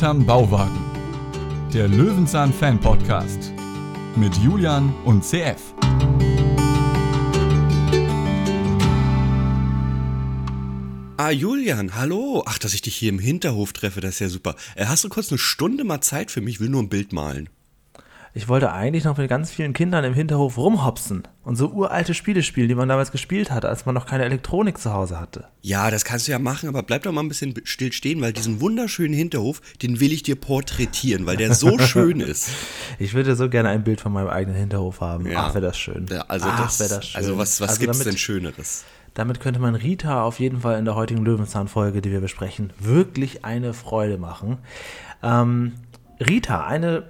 Hinterm Bauwagen. Der Löwenzahn Fan Podcast mit Julian und CF. Ah, Julian, hallo. Ach, dass ich dich hier im Hinterhof treffe, das ist ja super. Äh, Hast du kurz eine Stunde mal Zeit für mich? Ich will nur ein Bild malen. Ich wollte eigentlich noch mit ganz vielen Kindern im Hinterhof rumhopsen und so uralte Spiele spielen, die man damals gespielt hat, als man noch keine Elektronik zu Hause hatte. Ja, das kannst du ja machen, aber bleib doch mal ein bisschen still stehen, weil diesen wunderschönen Hinterhof, den will ich dir porträtieren, weil der so schön ist. Ich würde so gerne ein Bild von meinem eigenen Hinterhof haben. Ja. Ach, wäre das schön. Ja, also, Ach, das, wär das schön. also was, was Also gibt's damit, denn Schöneres? Damit könnte man Rita auf jeden Fall in der heutigen Löwenzahn-Folge, die wir besprechen, wirklich eine Freude machen. Ähm, Rita, eine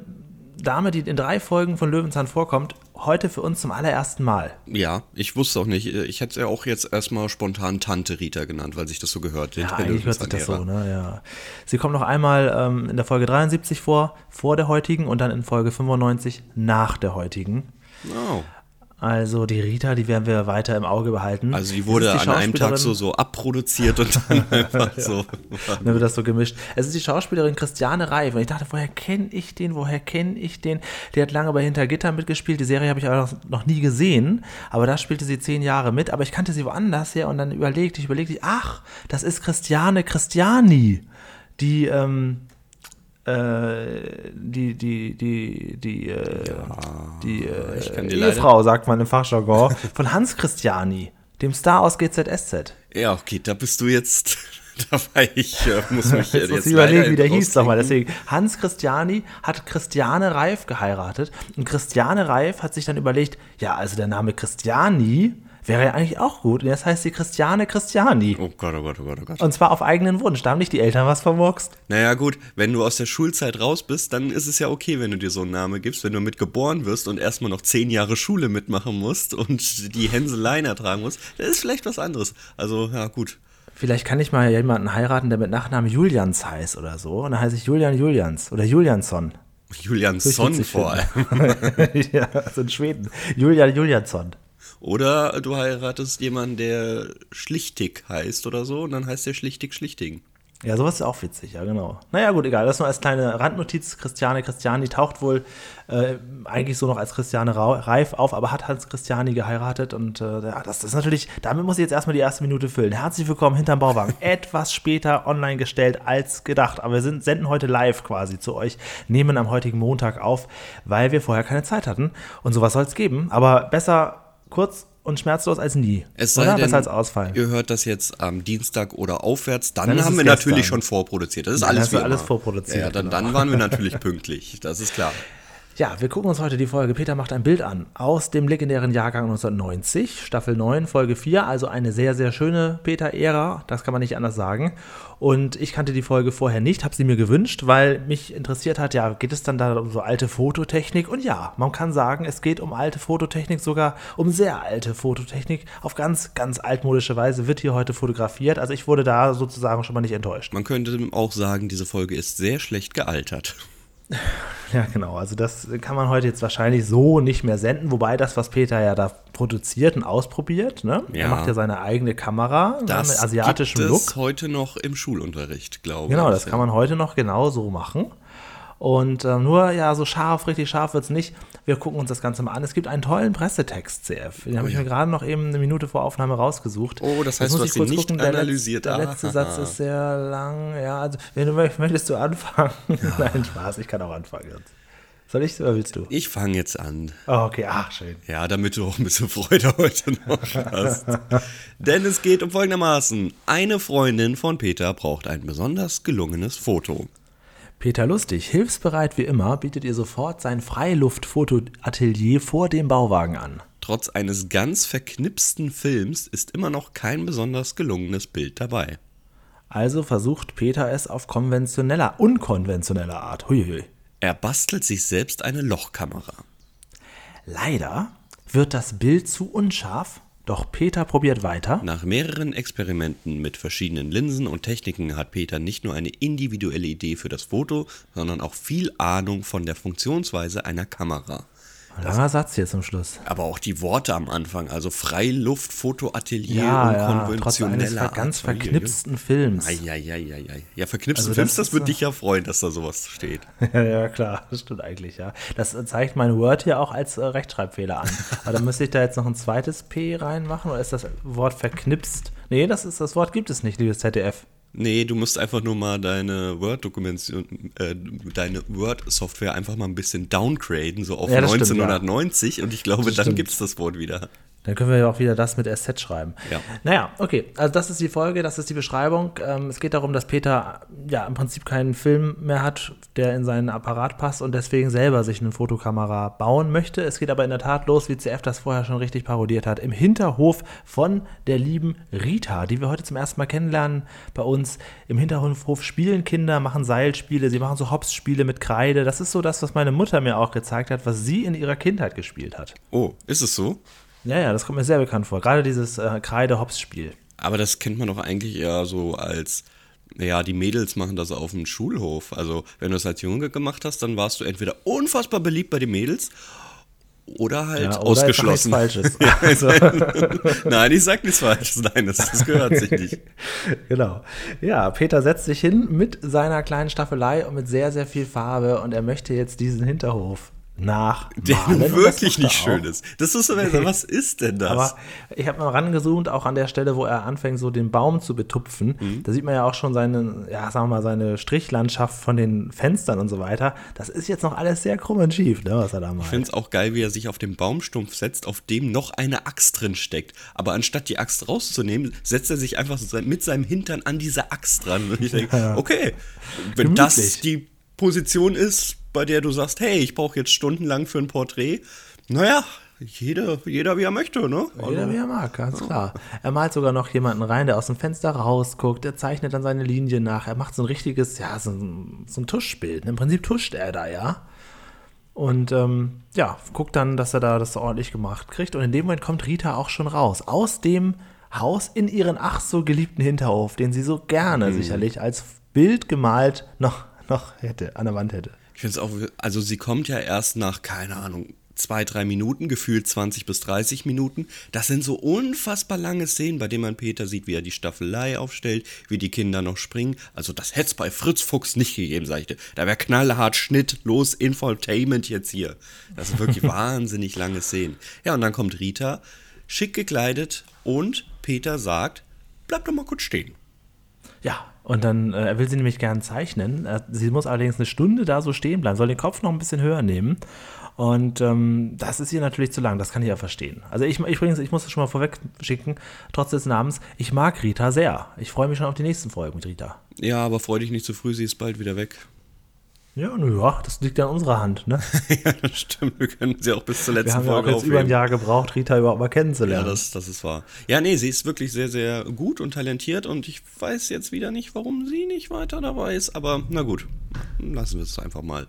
Dame, die in drei Folgen von Löwenzahn vorkommt, heute für uns zum allerersten Mal. Ja, ich wusste auch nicht. Ich hätte ja auch jetzt erstmal spontan Tante Rita genannt, weil sich das so gehört. Ja, eigentlich hört sich das so, ne? Ja. Sie kommt noch einmal ähm, in der Folge 73 vor, vor der heutigen, und dann in Folge 95 nach der heutigen. Oh. Also die Rita, die werden wir weiter im Auge behalten. Also die wurde die an einem Tag so, so abproduziert und dann einfach so. Dann wird das so gemischt. Es ist die Schauspielerin Christiane Reif. Und ich dachte, woher kenne ich den? Woher kenne ich den? Die hat lange bei Hinter Gitter mitgespielt. Die Serie habe ich aber noch, nie gesehen. Aber da spielte sie zehn Jahre mit. Aber ich kannte sie woanders her. Und dann überlegte ich, überlegte ich, ach, das ist Christiane Christiani. Die, ähm, äh, die, die, die, die, äh, die äh, kann dir leider- Ehefrau, sagt man im Fachjargon, von Hans Christiani, dem Star aus GZSZ. Ja, okay, da bist du jetzt. Da war ich, äh, muss mich Jetzt jetzt, überlegen, wie der hieß nochmal. Deswegen, Hans Christiani hat Christiane Reif geheiratet. Und Christiane Reif hat sich dann überlegt, ja, also der Name Christiani wäre ja eigentlich auch gut. Und jetzt heißt sie Christiane Christiani. Oh Gott, oh Gott, oh Gott, oh Gott. Und zwar auf eigenen Wunsch. Da haben nicht die Eltern was vermurkst. Naja, gut, wenn du aus der Schulzeit raus bist, dann ist es ja okay, wenn du dir so einen Namen gibst. Wenn du mit geboren wirst und erstmal noch zehn Jahre Schule mitmachen musst und die Hänseleien ertragen musst, das ist vielleicht was anderes. Also, ja, gut. Vielleicht kann ich mal jemanden heiraten, der mit Nachnamen Julians heißt oder so. Und dann heiße ich Julian Julians oder Juliansson. Julian Würde ich Son witzig vor allem. ja, also in Schweden. Julian Juliansson. Oder du heiratest jemanden, der Schlichtig heißt oder so, und dann heißt der Schlichtig Schlichtigen. Ja, sowas ist auch witzig, ja, genau. Naja, gut, egal. Das nur als kleine Randnotiz. Christiane Christiani taucht wohl äh, eigentlich so noch als Christiane Reif auf, aber hat Hans Christiani geheiratet und äh, ja, das ist natürlich, damit muss ich jetzt erstmal die erste Minute füllen. Herzlich willkommen hinterm Bauwagen. Etwas später online gestellt als gedacht, aber wir sind, senden heute live quasi zu euch, nehmen am heutigen Montag auf, weil wir vorher keine Zeit hatten. Und sowas soll es geben, aber besser kurz und schmerzlos als nie. Es sei oder? denn, besser als Ausfallen. ihr hört das jetzt am Dienstag oder aufwärts, dann, Dann haben wir gestern. natürlich schon vorproduziert. Das ist Dann alles alles vorproduziert, Ja, dann, genau. dann waren wir natürlich pünktlich, das ist klar. Ja, wir gucken uns heute die Folge Peter macht ein Bild an aus dem legendären Jahrgang 1990, Staffel 9, Folge 4, also eine sehr, sehr schöne Peter-Ära, das kann man nicht anders sagen. Und ich kannte die Folge vorher nicht, habe sie mir gewünscht, weil mich interessiert hat, ja, geht es dann da um so alte Fototechnik? Und ja, man kann sagen, es geht um alte Fototechnik, sogar um sehr alte Fototechnik. Auf ganz, ganz altmodische Weise wird hier heute fotografiert. Also ich wurde da sozusagen schon mal nicht enttäuscht. Man könnte auch sagen, diese Folge ist sehr schlecht gealtert. Ja, genau. Also das kann man heute jetzt wahrscheinlich so nicht mehr senden, wobei das, was Peter ja da produziert und ausprobiert, ne? Ja. Er macht ja seine eigene Kamera Das mit asiatischem gibt es Look. heute noch im Schulunterricht, glaube ich. Genau, das kann man heute noch genau so machen. Und äh, nur, ja, so scharf, richtig scharf wird es nicht. Wir gucken uns das Ganze mal an. Es gibt einen tollen Pressetext, CF. Den habe ich mir gerade noch eben eine Minute vor Aufnahme rausgesucht. Oh, das Jetzt heißt, muss du ich kurz nicht gucken, der analysiert. Der Ah, letzte ah, Satz ah. ist sehr lang. Ja, also, wenn du möchtest, du anfangen. Nein, Spaß, ich kann auch anfangen. jetzt. Soll ich oder willst du? Ich fange jetzt an. Oh, okay, ach, schön. Ja, damit du auch ein bisschen Freude heute noch hast. Denn es geht um folgendermaßen. Eine Freundin von Peter braucht ein besonders gelungenes Foto. Peter Lustig, hilfsbereit wie immer, bietet ihr sofort sein Freiluftfotoatelier vor dem Bauwagen an. Trotz eines ganz verknipsten Films ist immer noch kein besonders gelungenes Bild dabei. Also versucht Peter es auf konventioneller, unkonventioneller Art. Huiui. Er bastelt sich selbst eine Lochkamera. Leider wird das Bild zu unscharf, doch Peter probiert weiter. Nach mehreren Experimenten mit verschiedenen Linsen und Techniken hat Peter nicht nur eine individuelle Idee für das Foto, sondern auch viel Ahnung von der Funktionsweise einer Kamera. Langer Satz hier zum Schluss. Aber auch die Worte am Anfang, also Freiluftfotoatelier Ja, und ja, trotz konventioneller ver ganz verknipsten Films. Eieieiei. Ja, verknipsten Also Films, das das, würde dich ja freuen, dass da sowas steht. Ja, ja, klar, das stimmt eigentlich, ja. Das zeigt mein Word hier auch als äh, Rechtschreibfehler an. Aber dann müsste ich da jetzt noch ein zweites P reinmachen oder ist das Wort verknipst? Nee, das ist das Wort gibt es nicht, liebes ZDF. Nee, du musst einfach nur mal deine Word-Dokumentation, äh, deine Word-Software einfach mal ein bisschen downgraden, so auf Ja, das stimmt, 1990 und ich glaube, Das dann stimmt. gibt's das Wort wieder. Dann können wir ja auch wieder das mit SZ schreiben. Ja. Naja, okay. Also das ist die Folge, das ist die Beschreibung. Ähm, es geht darum, dass Peter ja im Prinzip keinen Film mehr hat, der in seinen Apparat passt und deswegen selber sich eine Fotokamera bauen möchte. Es geht aber in der Tat los, wie CF das vorher schon richtig parodiert hat, im Hinterhof von der lieben Rita, die wir heute zum ersten Mal kennenlernen bei uns. Im Hinterhof spielen Kinder, machen Seilspiele, sie machen so Hops-Spiele mit Kreide. Das ist so das, was meine Mutter mir auch gezeigt hat, was sie in ihrer Kindheit gespielt hat. Oh, ist es so? Ja, ja, das kommt mir sehr bekannt vor. Gerade dieses äh, Kreide-Hops-Spiel. Aber das kennt man doch eigentlich eher so als, naja, die Mädels machen das auf dem Schulhof. Also, wenn du es als Junge gemacht hast, dann warst du entweder unfassbar beliebt bei den Mädels oder halt Ja, oder ausgeschlossen. Doch nichts Falsches. Also, Nein, ich sag nichts Falsches. Nein, das, das gehört sich nicht. genau. Ja, Peter setzt sich hin mit seiner kleinen Staffelei und mit sehr, sehr viel Farbe und er möchte jetzt diesen Hinterhof nachmalen. Der das wirklich macht nicht schön ist. Das ist so, was ist denn das? Aber ich habe mal rangezoomt, auch an der Stelle, wo er anfängt, so den Baum zu betupfen. Mhm. Da sieht man ja auch schon seine, ja, sagen wir mal, seine Strichlandschaft von den Fenstern und so weiter. Das ist jetzt noch alles sehr krumm und schief, ne, was er da Ich malt. finde es auch geil, wie er sich auf den Baumstumpf setzt, auf dem noch eine Axt drin steckt. Aber anstatt die Axt rauszunehmen, setzt er sich einfach mit seinem Hintern an diese Axt dran. Und ich denke, okay, wenn das Gemütlich. die Position ist, bei der du sagst, hey, ich brauche jetzt stundenlang für ein Porträt, naja, jeder, jeder wie er möchte, ne? Jeder wie er mag, ganz klar. Er malt sogar noch jemanden rein, der aus dem Fenster rausguckt. Er zeichnet dann seine Linien nach. Er macht so ein richtiges, ja, so ein, so ein Tuschbild. Im Prinzip tuscht er da, ja. Und ähm, ja, guckt dann, dass er da das ordentlich gemacht kriegt. Und in dem Moment kommt Rita auch schon raus. Aus dem Haus in ihren ach so geliebten Hinterhof, den sie so gerne sicherlich als Bild gemalt noch, noch hätte, an der Wand hätte. Ich finde es auch, also sie kommt ja erst nach, keine Ahnung, zwei, drei Minuten, gefühlt 20 bis 30 Minuten. Das sind so unfassbar lange Szenen, bei denen man Peter sieht, wie er die Staffelei aufstellt, wie die Kinder noch springen. Also das hätte es bei Fritz Fuchs nicht gegeben, sag ich dir. Da wäre knallhart Schnitt, los, Infotainment jetzt hier. Das sind wirklich wahnsinnig lange Szenen. Ja, und dann kommt Rita, schick gekleidet und Peter sagt, bleib doch mal kurz stehen. Ja, und dann, äh, will sie nämlich gern zeichnen. Sie muss allerdings eine Stunde da so stehen bleiben, soll den Kopf noch ein bisschen höher nehmen. Und ähm, das ist ihr natürlich zu lang, das kann ich ja verstehen. Also ich, ich übrigens, ich muss das schon mal vorweg schicken, trotz des Namens, ich mag Rita sehr. Ich freue mich schon auf die nächsten Folgen mit Rita. Ja, aber freu dich nicht zu früh, sie ist bald wieder weg. Ja, naja, das liegt ja in unserer Hand. Ne? ja, das stimmt. Wir können sie auch bis zur Wir letzten haben ja auch Folge jetzt über ein. Jahr gebraucht, Rita überhaupt mal Ja, kennenzulernen. das, das ist wahr. Ja, nee, sie ist wirklich sehr, sehr gut und talentiert und ich weiß jetzt wieder nicht, warum sie nicht weiter dabei ist, aber na gut, lassen wir es einfach mal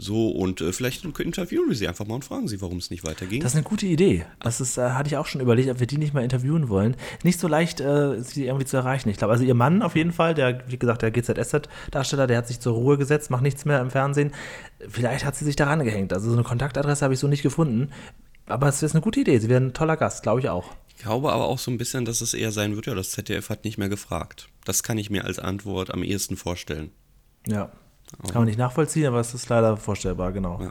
so und äh, vielleicht interviewen wir sie einfach mal und fragen sie, warum es nicht weiterging. Das ist eine gute Idee. Das ist, äh, hatte ich auch schon überlegt, ob wir die nicht mal interviewen wollen. Nicht so leicht, äh, sie irgendwie zu erreichen. Ich glaube, also ihr Mann auf jeden Fall, der, wie gesagt, der GZSZ-Darsteller, der hat sich zur Ruhe gesetzt, macht nichts mehr im Fernsehen. Vielleicht hat sie sich daran gehängt. Also so eine Kontaktadresse habe ich so nicht gefunden. Aber es ist eine gute Idee. Sie wäre ein toller Gast, glaube ich auch. ich glaube aber auch so ein bisschen, dass es eher sein wird, ja, das ZDF hat nicht mehr gefragt. Das kann ich mir als Antwort am ehesten vorstellen. Ja. Kann man nicht nachvollziehen, aber es ist leider vorstellbar, genau. Ja.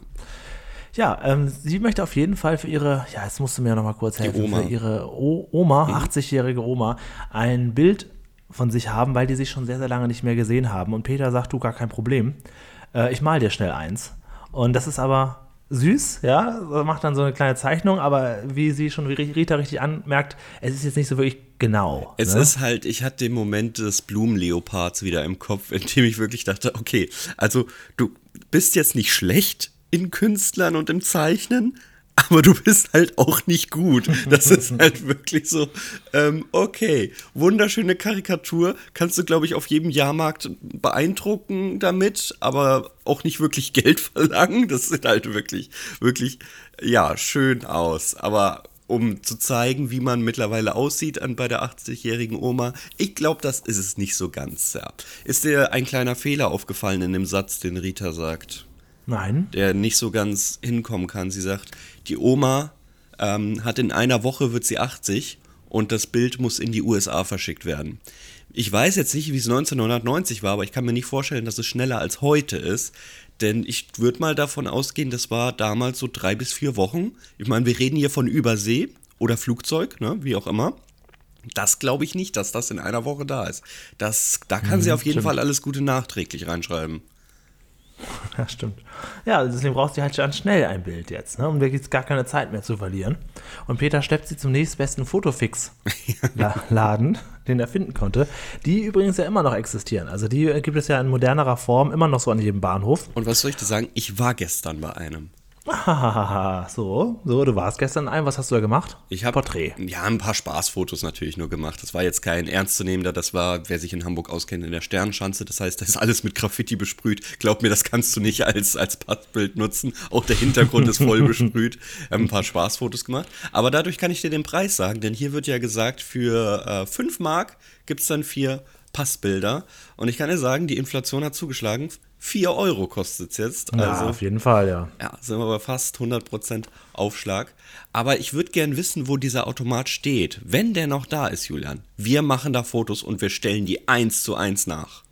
Ja, ähm, sie möchte auf jeden Fall für ihre, ja, jetzt musst du mir noch mal kurz helfen, Oma. Mhm. für ihre o Oma, 80-jährige Oma, ein Bild von sich haben, weil die sich schon sehr, sehr lange nicht mehr gesehen haben. Und Peter sagt, du, gar kein Problem, äh, ich mal dir schnell eins. Und das ist aber süß, ja, macht dann so eine kleine Zeichnung, aber wie sie schon, wie Rita richtig anmerkt, es ist jetzt nicht so wirklich genau. Es ne? ist halt, ich hatte den Moment des Blumenleopards wieder im Kopf, in dem ich wirklich dachte, okay, also du bist jetzt nicht schlecht in Künstlern und im Zeichnen, aber du bist halt auch nicht gut. Das ist halt wirklich so, ähm, okay, wunderschöne Karikatur, kannst du, glaube ich, auf jedem Jahrmarkt beeindrucken damit, aber auch nicht wirklich Geld verlangen. Das sieht halt wirklich, wirklich, ja, schön aus. Aber um zu zeigen, wie man mittlerweile aussieht an, bei der 80-jährigen Oma. Ich glaube, das ist es nicht so ganz. Ja. Ist dir ein kleiner Fehler aufgefallen in dem Satz, den Rita sagt? Nein. der nicht so ganz hinkommen kann. Sie sagt, die Oma ähm, hat in einer Woche wird sie 80 und das Bild muss in die USA verschickt werden. Ich weiß jetzt nicht, wie es 1990 war, aber ich kann mir nicht vorstellen, dass es schneller als heute ist. Denn ich würde mal davon ausgehen, das war damals so drei bis vier Wochen. Ich meine, wir reden hier von Übersee oder Flugzeug, ne, wie auch immer. Das glaube ich nicht, dass das in einer Woche da ist. Das, da kann sie auf jeden stimmt. Fall alles Gute nachträglich reinschreiben. Ja, stimmt. Ja, deswegen brauchst du halt ganz schnell ein Bild jetzt. Ne? Gibt es gar keine Zeit mehr zu verlieren. Und Peter schleppt sie zum nächstbesten Fotofix-Laden, den er finden konnte. Die übrigens ja immer noch existieren. Also die gibt es ja in modernerer Form immer noch so an jedem Bahnhof. Und was soll ich dir sagen? Ich war gestern bei einem. Hahaha, so, so, du warst gestern in einem. Was hast du da gemacht? Ich habe Porträt. Ja, ein paar Spaßfotos natürlich nur gemacht. Das war jetzt kein ernstzunehmender. Das war, wer sich in Hamburg auskennt, in der Sternschanze. Das heißt, das ist alles mit Graffiti besprüht. Glaub mir, das kannst du nicht als, als Passbild nutzen. Auch der Hintergrund ist voll besprüht. Wir haben ein paar Spaßfotos gemacht. Aber dadurch kann ich dir den Preis sagen, denn hier wird ja gesagt, für äh, 5 Mark gibt es dann vier Passbilder. Und ich kann dir sagen, die Inflation hat zugeschlagen. 4 Euro kostet es jetzt. Ja, Also auf jeden Fall, ja. ja, sind wir bei fast 100% Aufschlag. Aber ich würde gern wissen, wo dieser Automat steht. Wenn der noch da ist, Julian. Wir machen da Fotos und wir stellen die eins zu eins nach.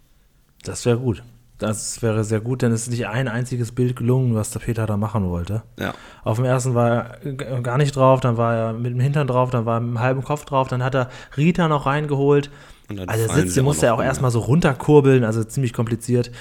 Das wäre gut. Das wäre sehr gut, denn es ist nicht ein einziges Bild gelungen, was der Peter da machen wollte. Ja. Auf dem ersten war er gar nicht drauf, dann war er mit dem Hintern drauf, dann war er mit dem halben Kopf drauf, dann hat er Rita noch reingeholt. Und dann also der Sitz, den musste er auch erstmal so runterkurbeln, also ziemlich kompliziert.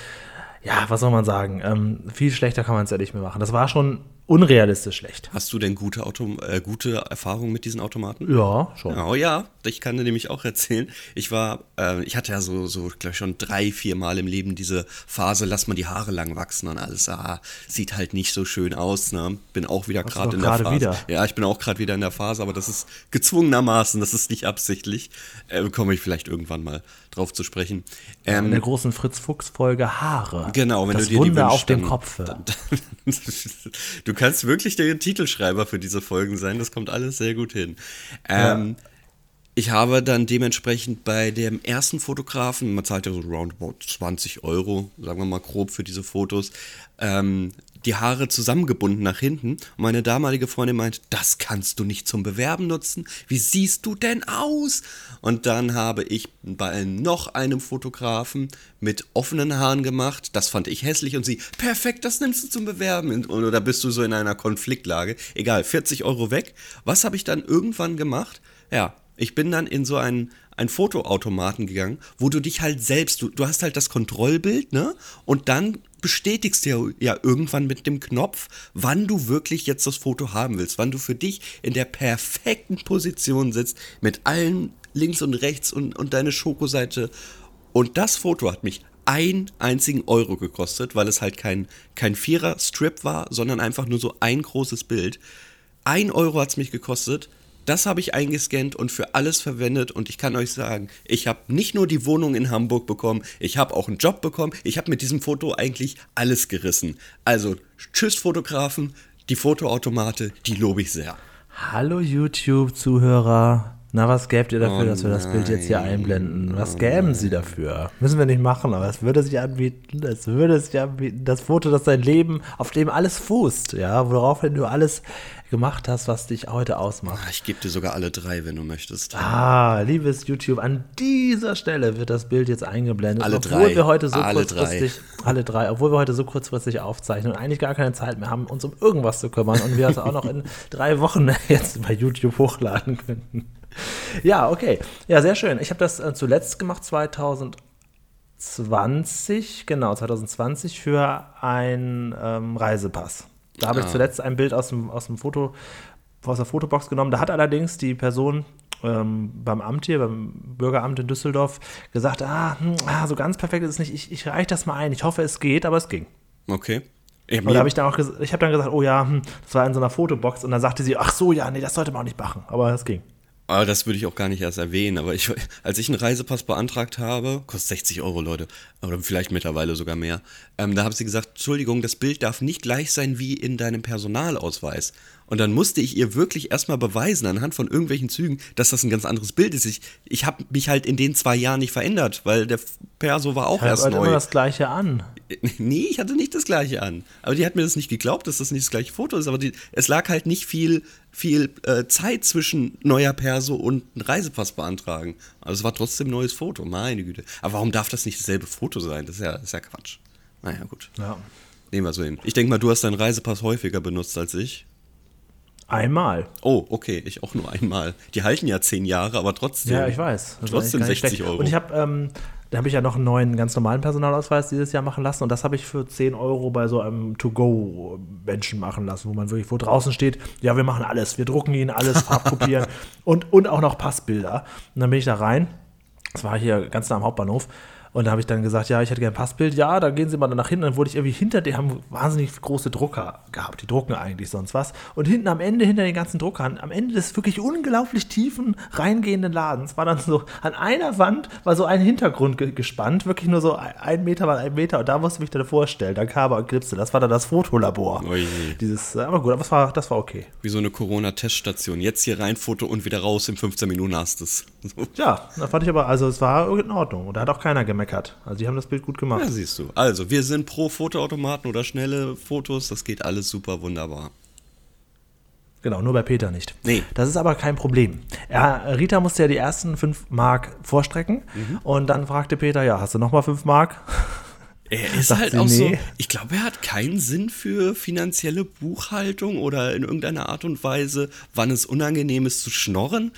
Ja, was soll man sagen? Ähm, viel schlechter kann man es ja nicht mehr machen. Das war schon unrealistisch schlecht. Hast du denn gute, Auto äh, gute Erfahrungen mit diesen Automaten? Ja, schon. Oh ja, ich kann dir nämlich auch erzählen. Ich war, äh, ich hatte ja so, so glaube ich, schon drei, vier Mal im Leben diese Phase, lass mal die Haare lang wachsen und alles. Ah, sieht halt nicht so schön aus. Ne? Bin auch wieder gerade in der Phase. wieder. Ja, ich bin auch gerade wieder in der Phase, aber das ist gezwungenermaßen, das ist nicht absichtlich. Äh, komme ich vielleicht irgendwann mal drauf zu sprechen. Ähm, In der großen Fritz-Fuchs-Folge Haare. Genau, wenn das du dir Wunder die wünschst, auf dem dann- Kopf. dann- du kannst wirklich der Titelschreiber für diese Folgen sein, das kommt alles sehr gut hin. Ähm, Ich habe dann dementsprechend bei dem ersten Fotografen, man zahlt ja so roundabout 20 Euro, sagen wir mal grob für diese Fotos, ähm, die Haare zusammengebunden nach hinten. Und meine damalige Freundin meint, das kannst du nicht zum Bewerben nutzen. Wie siehst du denn aus? Und dann habe ich bei noch einem Fotografen mit offenen Haaren gemacht. Das fand ich hässlich und sie, perfekt, das nimmst du zum Bewerben. Und da bist du so in einer Konfliktlage. Egal, 40 Euro weg. Was habe ich dann irgendwann gemacht? Ja, ich bin dann in so einen, einen Fotoautomaten gegangen, wo du dich halt selbst, du, du hast halt das Kontrollbild, ne? Und dann bestätigst du ja, irgendwann mit dem Knopf, wann du wirklich jetzt das Foto haben willst, wann du für dich in der perfekten Position sitzt, mit allen links und rechts und, und deine Schokoseite. Und das Foto hat mich einen einzigen Euro gekostet, weil es halt kein, kein Vierer-Strip war, sondern einfach nur so ein großes Bild. Ein Euro hat es mich gekostet. Das habe ich eingescannt und für alles verwendet und ich kann euch sagen, ich habe nicht nur die Wohnung in Hamburg bekommen, ich habe auch einen Job bekommen, ich habe mit diesem Foto eigentlich alles gerissen. Also, tschüss Fotografen, die Fotoautomate, die lobe ich sehr. Hallo YouTube-Zuhörer. Na, was gäbt ihr dafür, Oh dass wir das Bild jetzt hier einblenden? Was gäben sie dafür? Müssen wir nicht machen, aber es würde sich anbieten. Es würde sich anbieten. Das Foto, das dein Leben, auf dem alles fußt, ja, woraufhin du alles gemacht hast, was dich heute ausmacht. Ich gebe dir sogar alle drei, wenn du möchtest. Ah, liebes YouTube, an dieser Stelle wird das Bild jetzt eingeblendet. Alle obwohl drei. wir heute so Alle kurzfristig, alle drei, obwohl wir heute so kurzfristig aufzeichnen und eigentlich gar keine Zeit mehr haben, uns um irgendwas zu kümmern und wir es auch noch in drei Wochen jetzt bei YouTube hochladen könnten. Ja, okay. Ja, sehr schön. Ich habe das äh, zuletzt gemacht, 2020, genau, 2020 für einen ähm, Reisepass. Da habe ich Ah. zuletzt ein Bild aus dem, aus dem Foto, aus der Fotobox genommen. Da hat allerdings die Person ähm, beim Amt hier, beim Bürgeramt in Düsseldorf, gesagt, ah, hm, ah so ganz perfekt ist es nicht. Ich, ich reiche das mal ein. Ich hoffe, es geht, aber es ging. Okay. Ja, Und da habe ich dann auch ich habe dann gesagt, oh ja, hm, das war in so einer Fotobox und dann sagte sie, ach so, ja, nee, das sollte man auch nicht machen, aber es ging. Aber das würde ich auch gar nicht erst erwähnen. Aber ich, als ich einen Reisepass beantragt habe, kostet 60 Euro, Leute, oder vielleicht mittlerweile sogar mehr, ähm, da haben sie gesagt, Entschuldigung, das Bild darf nicht gleich sein wie in deinem Personalausweis. Und dann musste ich ihr wirklich erstmal beweisen, anhand von irgendwelchen Zügen, dass das ein ganz anderes Bild ist. Ich, ich habe mich halt in den zwei Jahren nicht verändert, weil der Perso war auch Ich erst habe neu. immer das gleiche an. Nee, ich hatte nicht das gleiche an. Aber die hat mir das nicht geglaubt, dass das nicht das gleiche Foto ist. Aber die, es lag halt nicht viel, viel äh, Zeit zwischen neuer Perso und Reisepass beantragen. Also es war trotzdem ein neues Foto, meine Güte. Aber warum darf das nicht dasselbe Foto sein? Das ist ja, das ist ja Quatsch. Naja, gut. Ja. Nehmen wir so hin. Ich denke mal, du hast deinen Reisepass häufiger benutzt als ich. Einmal. Oh, okay, ich auch nur einmal. Die halten ja zehn Jahre, aber trotzdem. Ja, ich weiß. Das Trotzdem eigentlich gar nicht 60 schlecht. Euro. Und ich habe, ähm, da habe ich ja noch einen neuen, ganz normalen Personalausweis dieses Jahr machen lassen und das habe ich für 10 Euro bei so einem To-Go-Menschen machen lassen, wo man wirklich, wo draußen steht, ja, wir machen alles, wir drucken ihn alles, farbkopieren und, und auch noch Passbilder. Und dann bin ich da rein, das war hier ganz nah am Hauptbahnhof, und da habe ich dann gesagt, ja, ich hätte gerne ein Passbild. Ja, dann gehen Sie mal nach hinten. Dann wurde ich irgendwie hinter, die haben wahnsinnig große Drucker gehabt. Die drucken eigentlich sonst was. Und hinten am Ende, hinter den ganzen Druckern, am Ende des wirklich unglaublich tiefen, reingehenden Ladens, war dann so, an einer Wand war so ein Hintergrund ge gespannt. Wirklich nur so ein Meter mal ein Meter. Und da musste ich mich dann vorstellen, dann Kaber und Gripsel. Das war dann das Fotolabor. Oje. Dieses, aber gut, aber das war, das war okay. Wie so eine Corona-Teststation. Jetzt hier rein, Foto und wieder raus. In 15 Minuten hast du es. Ja, da fand ich aber, also es war in Ordnung. Und da hat auch keiner gemeckert. Also die haben das Bild gut gemacht. Ja, siehst du. Also, wir sind pro Fotoautomaten oder schnelle Fotos. Das geht alles super wunderbar. Genau, nur bei Peter nicht. Nee. Das ist aber kein Problem. Er, Rita musste ja die ersten 5 Mark vorstrecken Mhm. und dann fragte Peter, ja, hast du nochmal 5 Mark? Er ist Sagt halt auch so. nee. Ich glaube, er hat keinen Sinn für finanzielle Buchhaltung oder in irgendeiner Art und Weise, wann es unangenehm ist zu schnorren.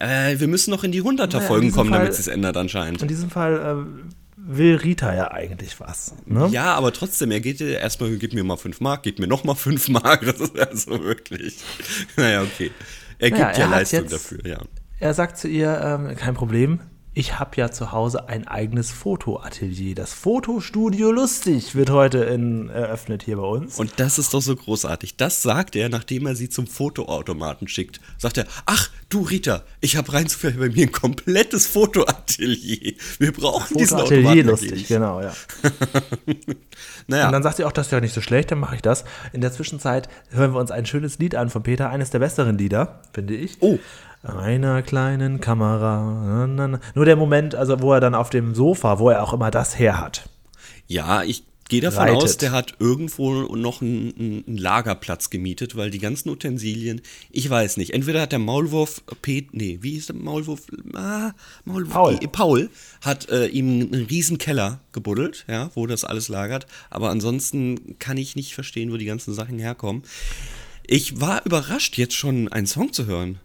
Äh, wir müssen noch in die Naja, in 100er-Folgen diesem kommen, damit es sich ändert anscheinend. In diesem Fall äh, will Rita ja eigentlich was. Ne? Ja, aber trotzdem, er geht ja erstmal, gib mir mal 5 Mark, gib mir noch mal 5 Mark. Das ist also wirklich. Naja, okay. Er gibt Naja, ja er hat Leistung jetzt- dafür, ja. Er sagt zu ihr, ähm, kein Problem, ich habe ja zu Hause ein eigenes Fotoatelier. Das Fotostudio Lustig wird heute in, eröffnet hier bei uns. Und das ist doch so großartig. Das sagt er, nachdem er sie zum Fotoautomaten schickt. Sagt er, ach du Rita, ich habe rein zufällig bei mir ein komplettes Fotoatelier. Wir brauchen diesen Fotoatelier Automaten lustig, nicht. genau, ja. Naja, Und dann sagt sie auch, das ist ja nicht so schlecht, dann mache ich das. In der Zwischenzeit hören wir uns ein schönes Lied an von Peter, eines der besseren Lieder, finde ich. Oh. Einer kleinen Kamera. Na, na, na. Nur der Moment, also wo er dann auf dem Sofa, wo er auch immer das her hat. ja, ich gehe davon Reitet. aus, der hat irgendwo noch einen, einen Lagerplatz gemietet, weil die ganzen Utensilien, ich weiß nicht, entweder hat der Maulwurf Pet, nee, wie hieß der Maulwurf? Ah, Maulwurf Paul. eh, Paul hat äh, ihm einen riesen Keller gebuddelt, ja, wo das alles lagert. Aber ansonsten kann ich nicht verstehen, wo die ganzen Sachen herkommen. Ich war überrascht, jetzt schon einen Song zu hören.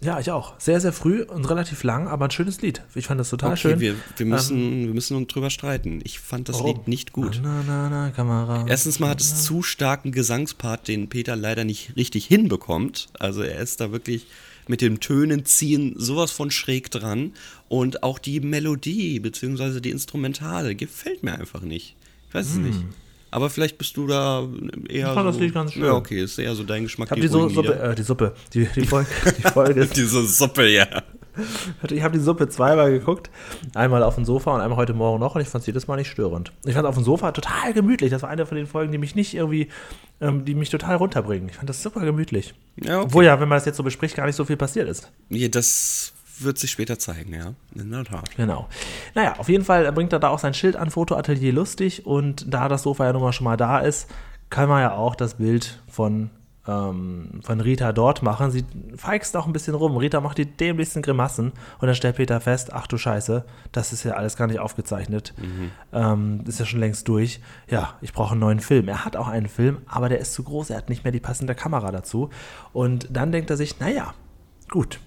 Ja, ich auch. Sehr, sehr früh und relativ lang, aber ein schönes Lied. Ich fand das total schön. wir, wir, müssen, wir müssen uns drüber streiten. Ich fand das Warum? Lied nicht gut. Na, na, na, Kamera. Erstens mal hat es zu starken Gesangspart, den Peter leider nicht richtig hinbekommt. Also er ist da wirklich mit dem Tönen ziehen sowas von schräg dran. Und auch die Melodie bzw. die Instrumentale gefällt mir einfach nicht. Ich weiß es nicht. Aber vielleicht bist du da eher Ich fand so, das Lied ganz schön. Ja, okay, ist eher so dein Geschmack. ich habe die, so, Suppe, äh, die Suppe, die, die Folge, die Folge ist Diese Suppe, ja. Ich habe die Suppe zweimal geguckt. Einmal auf dem Sofa und einmal heute Morgen noch und ich fand es jedes Mal nicht störend. Ich fand es auf dem Sofa total gemütlich. Das war eine von den Folgen, die mich nicht irgendwie, ähm, die mich total runterbringen. Ich fand das super gemütlich. Ja, okay. Obwohl ja, wenn man das jetzt so bespricht, gar nicht so viel passiert ist. Ja, das wird sich später zeigen, ja. In der Tat. Genau. Naja, auf jeden Fall bringt er da auch sein Schild an, Fotoatelier lustig. Und da das Sofa ja nun mal schon mal da ist, kann man ja auch das Bild von, ähm, von Rita dort machen. Sie feigst auch ein bisschen rum. Rita macht die dämlichsten Grimassen. Und dann stellt Peter fest, ach du Scheiße, das ist ja alles gar nicht aufgezeichnet. Ähm, ist ja schon längst durch. Ja, ich brauche einen neuen Film. Er hat auch einen Film, aber der ist zu groß. Er hat nicht mehr die passende Kamera dazu. Und dann denkt er sich, naja, gut,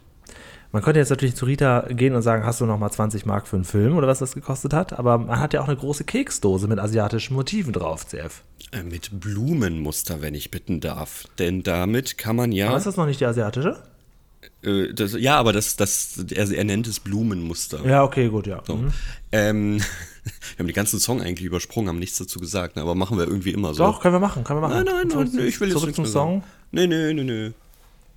man könnte jetzt natürlich zu Rita gehen und sagen, hast du noch mal 20 Mark für einen Film oder was das gekostet hat? Aber man hat ja auch eine große Keksdose mit asiatischen Motiven drauf, CF. Äh, Mit Blumenmuster, wenn ich bitten darf. Denn damit kann man ja. Aber ist das noch nicht die asiatische? Äh, das, ja, aber das, das, er, er nennt es Blumenmuster. Ja, okay, gut, ja. So. Mhm. Ähm, wir haben den ganzen Song eigentlich übersprungen, haben nichts dazu gesagt, ne, aber machen wir irgendwie immer so. Doch, können wir machen, können wir machen. Nein, nein, nein, ich will jetzt Zurück zum Song. sagen. Nee, nee, nee, nee.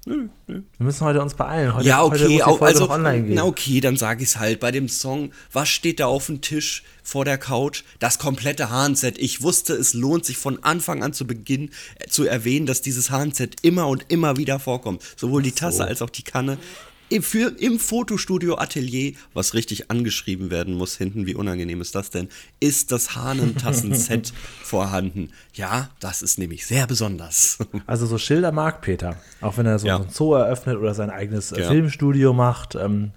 Nö, nö. Wir müssen heute uns beeilen. Heute, ja, okay, heute also, na okay, dann sage ich es halt. Bei dem Song, was steht da auf dem Tisch vor der Couch? Das komplette Handset. Ich wusste, es lohnt sich von Anfang an zu Beginn äh, zu erwähnen, dass dieses Handset immer und immer wieder vorkommt. Sowohl die Tasse so. als auch die Kanne für, im Fotostudio Atelier, was richtig angeschrieben werden muss hinten, wie unangenehm ist das denn, ist das Hahnentassen-Set vorhanden. Ja, das ist nämlich sehr besonders. Also so Schilder mag Peter, auch wenn er so ja. ein Zoo eröffnet oder sein eigenes äh, ja. Filmstudio macht. Ähm,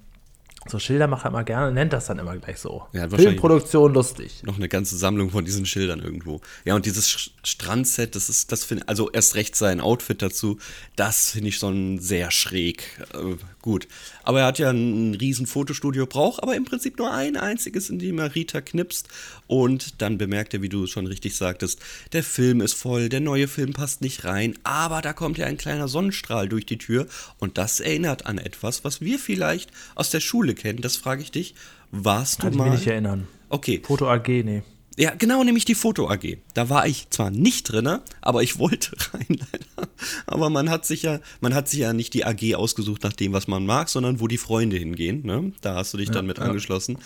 so Schilder macht er immer gerne, nennt das dann immer gleich so. Ja, Filmproduktion lustig. Noch eine ganze Sammlung von diesen Schildern irgendwo. Ja, und dieses Strandset, das ist, das finde also erst recht sein Outfit dazu, das finde ich schon sehr schräg. Äh, gut. Aber er hat ja ein riesen Fotostudio, braucht aber im Prinzip nur ein einziges, in dem er Rita knipst. Und dann bemerkt er, wie du schon richtig sagtest, der Film ist voll, der neue Film passt nicht rein, aber da kommt ja ein kleiner Sonnenstrahl durch die Tür. Und das erinnert an etwas, was wir vielleicht aus der Schule kennen. Das frage ich dich. Warst Kann du mal. Kann ich mich nicht erinnern. Okay. Foto AG, nee. Ja, genau, nämlich die Foto AG. Da war ich zwar nicht drin, aber ich wollte rein leider. Aber man hat sich ja, man hat sich ja nicht die AG ausgesucht nach dem, was man mag, sondern wo die Freunde hingehen. Ne? Da hast du dich ja, dann mit ja. angeschlossen.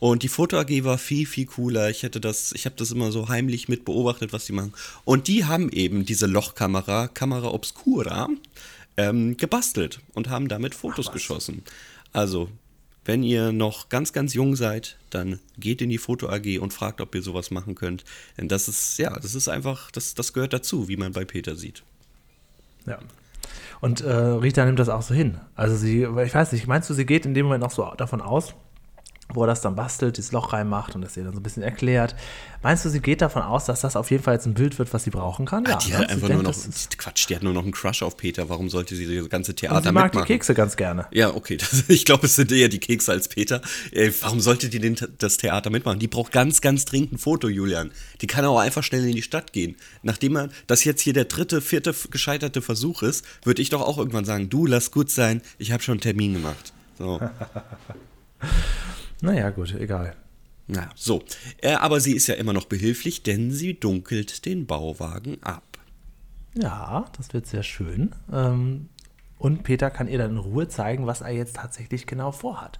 Und die Foto AG war viel, viel cooler. Ich hätte das, ich habe das immer so heimlich mit beobachtet, was die machen. Und die haben eben diese Lochkamera, Kamera Obscura, ähm, gebastelt und haben damit Fotos Ach, geschossen. Also wenn ihr noch ganz, ganz jung seid, dann geht in die Foto AG und fragt, ob ihr sowas machen könnt. Denn das ist, ja, das ist einfach, das, das gehört dazu, wie man bei Peter sieht. Ja. Und äh, Rita nimmt das auch so hin. Also sie, ich weiß nicht, meinst du, sie geht in dem Moment auch so davon aus, wo er das dann bastelt, dieses Loch reinmacht und das ihr dann so ein bisschen erklärt. Meinst du, sie geht davon aus, dass das auf jeden Fall jetzt ein Bild wird, was sie brauchen kann? Ah, ja, die hat einfach nur noch, Quatsch, die hat nur noch einen Crush auf Peter. Warum sollte sie das ganze Theater und sie mag mitmachen? die Kekse ganz gerne. Ja, okay. Das, ich glaube, es sind eher die Kekse als Peter. Ey, warum sollte die denn das Theater mitmachen? Die braucht ganz, ganz dringend ein Foto, Julian. Die kann auch einfach schnell in die Stadt gehen. Nachdem man, das jetzt hier der dritte, vierte gescheiterte Versuch ist, würde ich doch auch irgendwann sagen, du, lass gut sein, ich habe schon einen Termin gemacht. So. Naja, gut, egal. Na, so. Äh, aber sie ist ja immer noch behilflich, denn sie dunkelt den Bauwagen ab. Ja, das wird sehr schön. Ähm, und Peter kann ihr dann in Ruhe zeigen, was er jetzt tatsächlich genau vorhat.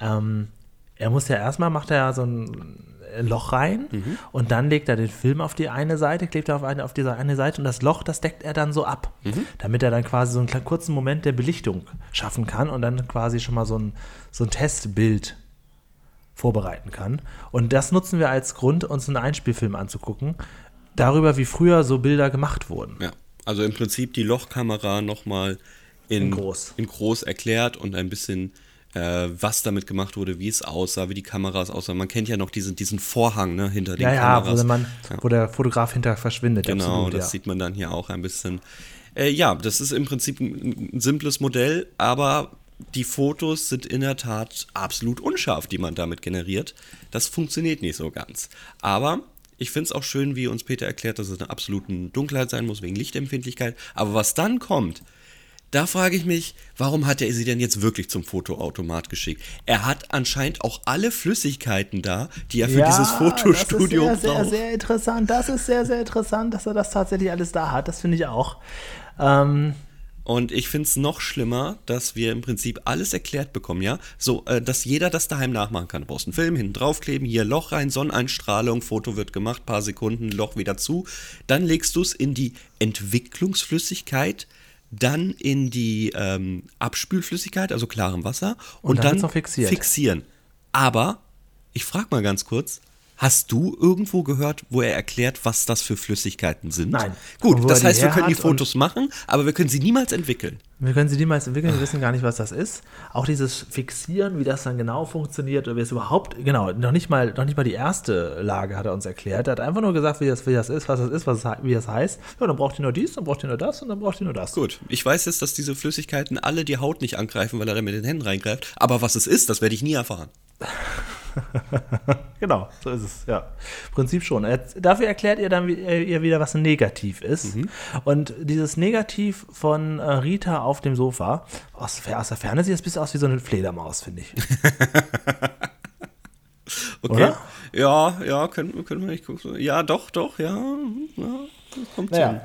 Ähm, er muss ja erstmal, macht er ja so ein Loch rein mhm. und dann legt er den Film auf die eine Seite, klebt er auf, eine, auf diese eine Seite und das Loch, das deckt er dann so ab, mhm. damit er dann quasi so einen kurzen Moment der Belichtung schaffen kann und dann quasi schon mal so ein, so ein Testbild vorbereiten kann. Und das nutzen wir als Grund, uns einen Einspielfilm anzugucken, darüber, wie früher so Bilder gemacht wurden. Ja, also im Prinzip die Lochkamera nochmal in, in, groß. in groß erklärt und ein bisschen äh, was damit gemacht wurde, wie es aussah, wie die Kameras aussahen. Man kennt ja noch diesen, diesen Vorhang ne, hinter den ja, Kameras. Ja, wo, man, ja. wo der Fotograf hinter verschwindet. Genau, absolut, das ja. sieht man dann hier auch ein bisschen. Äh, ja, das ist im Prinzip ein, ein simples Modell, aber die Fotos sind in der Tat absolut unscharf, die man damit generiert. Das funktioniert nicht so ganz. Aber ich finde es auch schön, wie uns Peter erklärt, dass es eine absolute Dunkelheit sein muss wegen Lichtempfindlichkeit. Aber was dann kommt, da frage ich mich, warum hat er sie denn jetzt wirklich zum Fotoautomat geschickt? Er hat anscheinend auch alle Flüssigkeiten da, die er für ja, dieses Fotostudio braucht. Das ist sehr, sehr, sehr interessant. Das ist sehr, sehr interessant, dass er das tatsächlich alles da hat. Das finde ich auch. Ähm, und ich finde es noch schlimmer, dass wir im Prinzip alles erklärt bekommen, ja? So, äh, dass jeder das daheim nachmachen kann. Du brauchst einen Film, hinten draufkleben, hier Loch rein, Sonneneinstrahlung, Foto wird gemacht, paar Sekunden, Loch wieder zu. Dann legst du es in die Entwicklungsflüssigkeit, dann in die ähm, Abspülflüssigkeit, also klarem Wasser, und, und dann, dann fixieren. Aber, ich frage mal ganz kurz, Hast du irgendwo gehört, wo er erklärt, was das für Flüssigkeiten sind? Nein. Gut, das heißt, wir können die Fotos machen, aber wir können sie niemals entwickeln. Wir können sie niemals entwickeln, wir wissen gar nicht, was das ist. Auch dieses Fixieren, wie das dann genau funktioniert, oder wie es überhaupt, genau, noch nicht mal, noch nicht mal die erste Lage hat er uns erklärt. Er hat einfach nur gesagt, wie das, wie das ist, was das ist, was es, wie das heißt. Ja, dann braucht ihr nur dies, dann braucht ihr nur das und dann braucht ihr nur das. Gut, ich weiß jetzt, dass diese Flüssigkeiten alle die Haut nicht angreifen, weil er da mit den Händen reingreift. Aber was es ist, das werde ich nie erfahren. genau, so ist es, ja. Prinzip schon. Dafür erklärt ihr dann ihr wieder, was ein Negativ ist. Mhm. Und dieses Negativ von äh, Rita auf dem Sofa, aus, aus der Ferne sieht es ein bisschen aus wie so eine Fledermaus, finde ich. okay. Oder? Ja, ja, können, können wir nicht gucken. Ja, doch, doch, ja. ja kommt naja.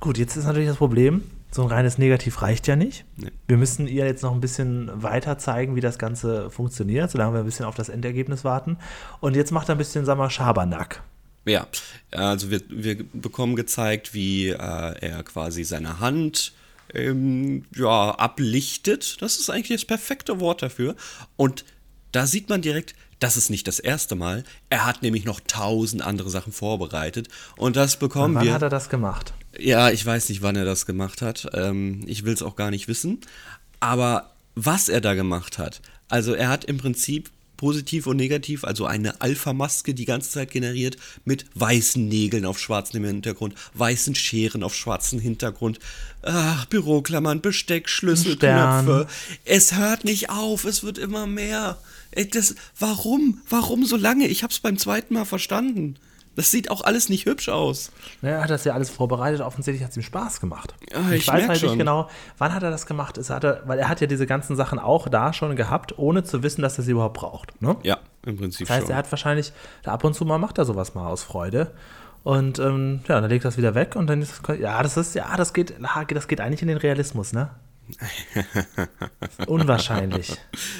Gut, jetzt ist natürlich das Problem, so ein reines Negativ reicht ja nicht. Nee. Wir müssen ihr jetzt noch ein bisschen weiter zeigen, wie das Ganze funktioniert, solange wir ein bisschen auf das Endergebnis warten. Und jetzt macht er ein bisschen, sagen wir, Schabernack. Ja, also wir, wir bekommen gezeigt, wie äh, er quasi seine Hand ähm, ja, ablichtet. Das ist eigentlich das perfekte Wort dafür. Und da sieht man direkt, das ist nicht das erste Mal. Er hat nämlich noch tausend andere Sachen vorbereitet. Und das bekommen Wann wir. hat er das gemacht? Ja, ich weiß nicht, wann er das gemacht hat. Ähm, ich will es auch gar nicht wissen. Aber was er da gemacht hat, also er hat im Prinzip positiv und negativ, also eine Alpha-Maske die ganze Zeit generiert mit weißen Nägeln auf schwarzem Hintergrund, weißen Scheren auf schwarzem Hintergrund, ach, Büroklammern, Besteck, Schlüssel, Stern. Knöpfe. Es hört nicht auf, es wird immer mehr. Ey, Das, warum? Warum so lange? Ich hab's beim zweiten Mal verstanden. Das sieht auch alles nicht hübsch aus. Ja, er hat das ja alles vorbereitet. Offensichtlich hat es ihm Spaß gemacht. Ja, ich weiß merk halt nicht schon. genau, wann hat er das gemacht? Es hat er, weil er hat ja diese ganzen Sachen auch da schon gehabt, ohne zu wissen, dass er sie überhaupt braucht. Ne? Ja, im Prinzip Das heißt, schon. er hat wahrscheinlich, ab und zu mal macht er sowas mal aus Freude. Und ähm, ja, dann legt er das wieder weg und dann ist es, ja, das ist, ja, das geht, das geht eigentlich in den Realismus, ne? Unwahrscheinlich.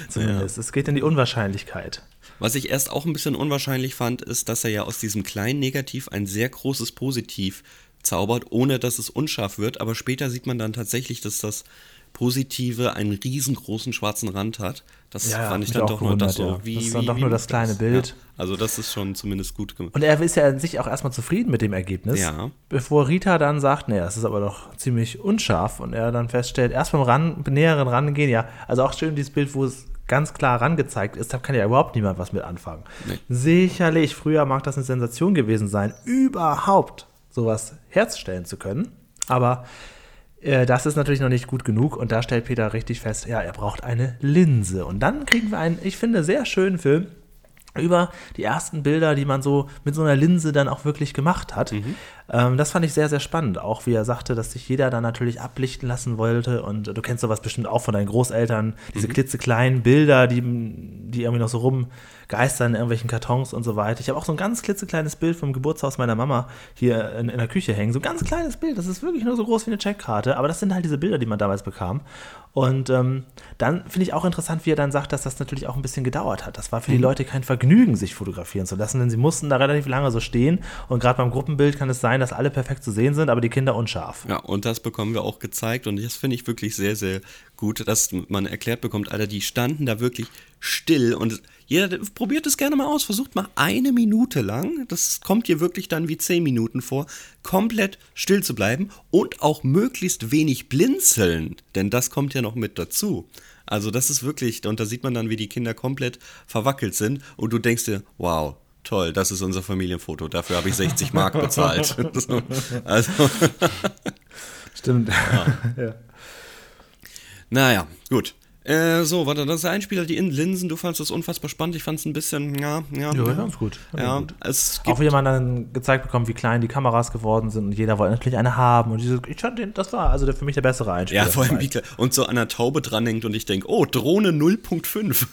Zumindest. Es geht in die Unwahrscheinlichkeit. Was ich erst auch ein bisschen unwahrscheinlich fand, ist, dass er ja aus diesem kleinen Negativ ein sehr großes Positiv zaubert, ohne dass es unscharf wird. Aber später sieht man dann tatsächlich, dass das Positive einen riesengroßen schwarzen Rand hat. Das Ja, fand ich dann doch nur das so. ja. Wie, Das ist wie, dann doch wie nur das kleine das? Bild. Ja, also das ist schon zumindest gut gemacht. Und er ist ja an sich auch erstmal zufrieden mit dem Ergebnis. Ja. Bevor Rita dann sagt, nee, das ist aber doch ziemlich unscharf und er dann feststellt, erst beim Ran, näheren Rangehen, ja, also auch schön dieses Bild, wo es ganz klar rangezeigt ist, da kann ja überhaupt niemand was mit anfangen. Nee. Sicherlich, früher mag das eine Sensation gewesen sein, überhaupt sowas herzustellen zu können, aber äh, das ist natürlich noch nicht gut genug und da stellt Peter richtig fest, ja, er braucht eine Linse. Und dann kriegen wir einen, ich finde, sehr schönen Film über die ersten Bilder, die man so mit so einer Linse dann auch wirklich gemacht hat. Ähm, das fand ich sehr, sehr spannend. Auch wie er sagte, dass sich jeder dann natürlich ablichten lassen wollte. Und du kennst sowas bestimmt auch von deinen Großeltern, diese klitzekleinen Bilder, die, die irgendwie noch so rumgeistern in irgendwelchen Kartons und so weiter. Ich habe auch so ein ganz klitzekleines Bild vom Geburtshaus meiner Mama hier in, in der Küche hängen. So ein ganz kleines Bild. Das ist wirklich nur so groß wie eine Checkkarte. Aber das sind halt diese Bilder, die man damals bekam. Und ähm, dann finde ich auch interessant, wie er dann sagt, dass das natürlich auch ein bisschen gedauert hat. Das war für die Leute kein Vergnügen, sich fotografieren zu lassen, denn sie mussten da relativ lange so stehen. Und gerade beim Gruppenbild kann es sein, dass alle perfekt zu sehen sind, aber die Kinder unscharf. Ja, und das bekommen wir auch gezeigt und das finde ich wirklich sehr, sehr gut, dass man erklärt bekommt, Alter, die standen da wirklich still und jeder probiert es gerne mal aus, versucht mal eine Minute lang, das kommt dir wirklich dann wie zehn Minuten vor, komplett still zu bleiben und auch möglichst wenig blinzeln, denn das kommt ja noch mit dazu. Also das ist wirklich, und da sieht man dann, wie die Kinder komplett verwackelt sind und du denkst dir, wow, toll, das ist unser Familienfoto, dafür habe ich 60 Mark bezahlt. So, also Stimmt. ja. Naja, gut. Äh, so, warte, das ist der Einspieler, die in Linsen. Du fandest das unfassbar spannend. Ich fand es ein bisschen, ja, ja. Ja, ganz gut. Ja, gut. es Auch wie man dann gezeigt bekommt, wie klein die Kameras geworden sind und jeder wollte natürlich eine haben. Und diese, ich fand den, das war also der, für mich der bessere Einspieler. ja, vor allem, wie, und so an der Taube dranhängt und ich denke, oh, Drohne 0.5.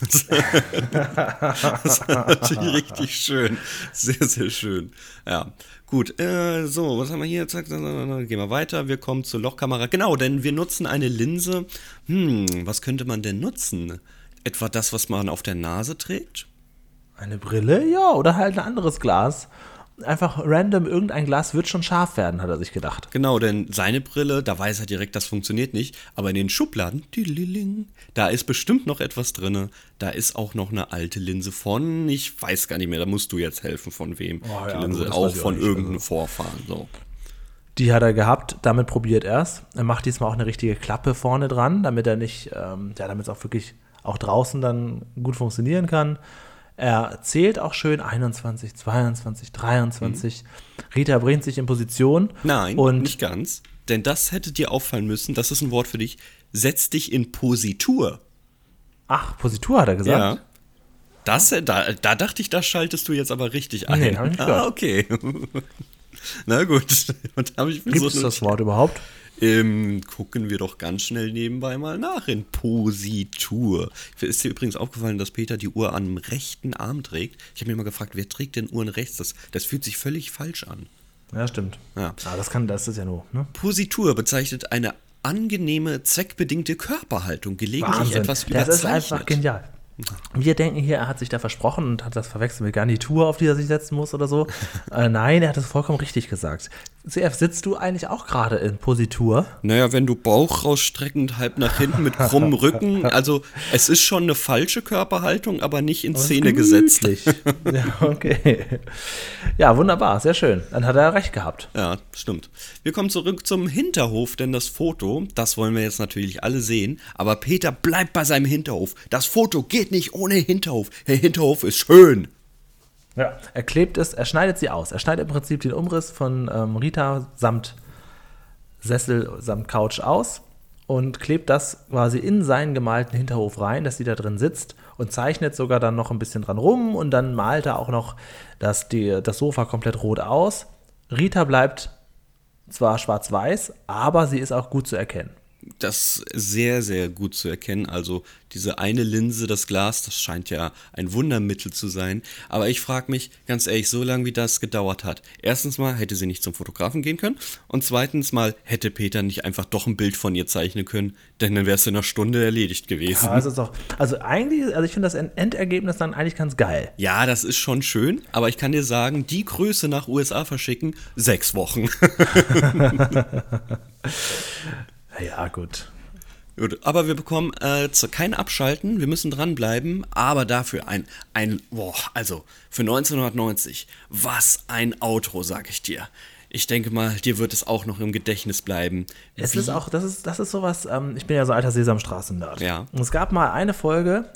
das ist natürlich richtig schön. Sehr, sehr schön. Ja, gut. Äh, so, was haben wir hier? Zack, zack, zack. Gehen wir weiter. Wir kommen zur Lochkamera. Genau, denn wir nutzen eine Linse. Hm, was könnte man denn nutzen? Etwa das, was man auf der Nase trägt? Eine Brille? Ja, oder halt ein anderes Glas. Einfach random, irgendein Glas wird schon scharf werden, hat er sich gedacht. Genau, denn seine Brille, da weiß er direkt, das funktioniert nicht. Aber in den Schubladen, da ist bestimmt noch etwas drin. Da ist auch noch eine alte Linse von, ich weiß gar nicht mehr, da musst du jetzt helfen, von wem. Oh Die ja, Linse du, das auch auch von nicht, irgendeinem also. Vorfahren. So. Die hat er gehabt, damit probiert er es. Er macht diesmal auch eine richtige Klappe vorne dran, damit er nicht, ähm, ja, damit es auch wirklich auch draußen dann gut funktionieren kann. Er zählt auch schön 21, 22, 23. Rita bringt sich in Position. Nein, und nicht ganz. Denn das hätte dir auffallen müssen, das ist ein Wort für dich. Setz dich in Positur. Ach, Positur hat er gesagt. Ja. Das, äh, da, da dachte ich, das schaltest du jetzt aber richtig ein. Nee, hab ich ah, okay. Na gut. Und habe ich Gibt es das. Wort überhaupt? Ähm, gucken wir doch ganz schnell nebenbei mal nach in Positur. Ist dir übrigens aufgefallen, dass Peter die Uhr dem rechten Arm trägt? Ich habe mir mal gefragt, wer trägt denn Uhren rechts? Das, das fühlt sich völlig falsch an. Ja, stimmt. Ja. Ah, das kann, das ist ja nur, ne? Positur bezeichnet eine angenehme, zweckbedingte Körperhaltung, gelegentlich Wahnsinn. etwas das überzeichnet. ist einfach genial. Wir denken hier, er hat sich da versprochen und hat das verwechselt mit Garnitur, auf die er sich setzen muss oder so. äh, nein, er hat es vollkommen richtig gesagt. CF, sitzt du eigentlich auch gerade in Positur? Naja, wenn du Bauch rausstreckend, halb nach hinten mit krummem Rücken, also es ist schon eine falsche Körperhaltung, aber nicht in Szene gesetzt. Ja, okay. Ja, wunderbar, sehr schön. Dann hat er recht gehabt. Ja, stimmt. Wir kommen zurück zum Hinterhof, denn das Foto, das wollen wir jetzt natürlich alle sehen, aber Peter bleibt bei seinem Hinterhof. Das Foto geht nicht ohne Hinterhof. Der Hinterhof ist schön. Ja. Er klebt es, er schneidet sie aus. Er schneidet im Prinzip den Umriss von ähm, Rita samt Sessel, samt Couch aus und klebt das quasi in seinen gemalten Hinterhof rein, dass sie da drin sitzt und zeichnet sogar dann noch ein bisschen dran rum und dann malt er auch noch das, die, das Sofa komplett rot aus. Rita bleibt zwar schwarz-weiß, aber sie ist auch gut zu erkennen. Das sehr, sehr gut zu erkennen. Also diese eine Linse, das Glas, das scheint ja ein Wundermittel zu sein. Aber ich frage mich ganz ehrlich, so lange wie das gedauert hat. Erstens mal hätte sie nicht zum Fotografen gehen können. Und zweitens mal hätte Peter nicht einfach doch ein Bild von ihr zeichnen können. Denn dann wäre es in einer Stunde erledigt gewesen. Ja, also, ist auch, also eigentlich, also ich finde das Endergebnis dann eigentlich ganz geil. Ja, das ist schon schön, aber ich kann dir sagen, die Größe nach USA verschicken, sechs Wochen. Ja, gut. Gut, aber wir bekommen äh, kein Abschalten, wir müssen dranbleiben, aber dafür ein, ein, boah, also für 1990, was ein Outro, sag ich dir. Ich denke mal, dir wird es auch noch im Gedächtnis bleiben. Es Wie- ist auch, das ist, das ist sowas, ähm, ich bin ja so alter Sesamstraßen-Nerd. Ja. Und es gab mal eine Folge,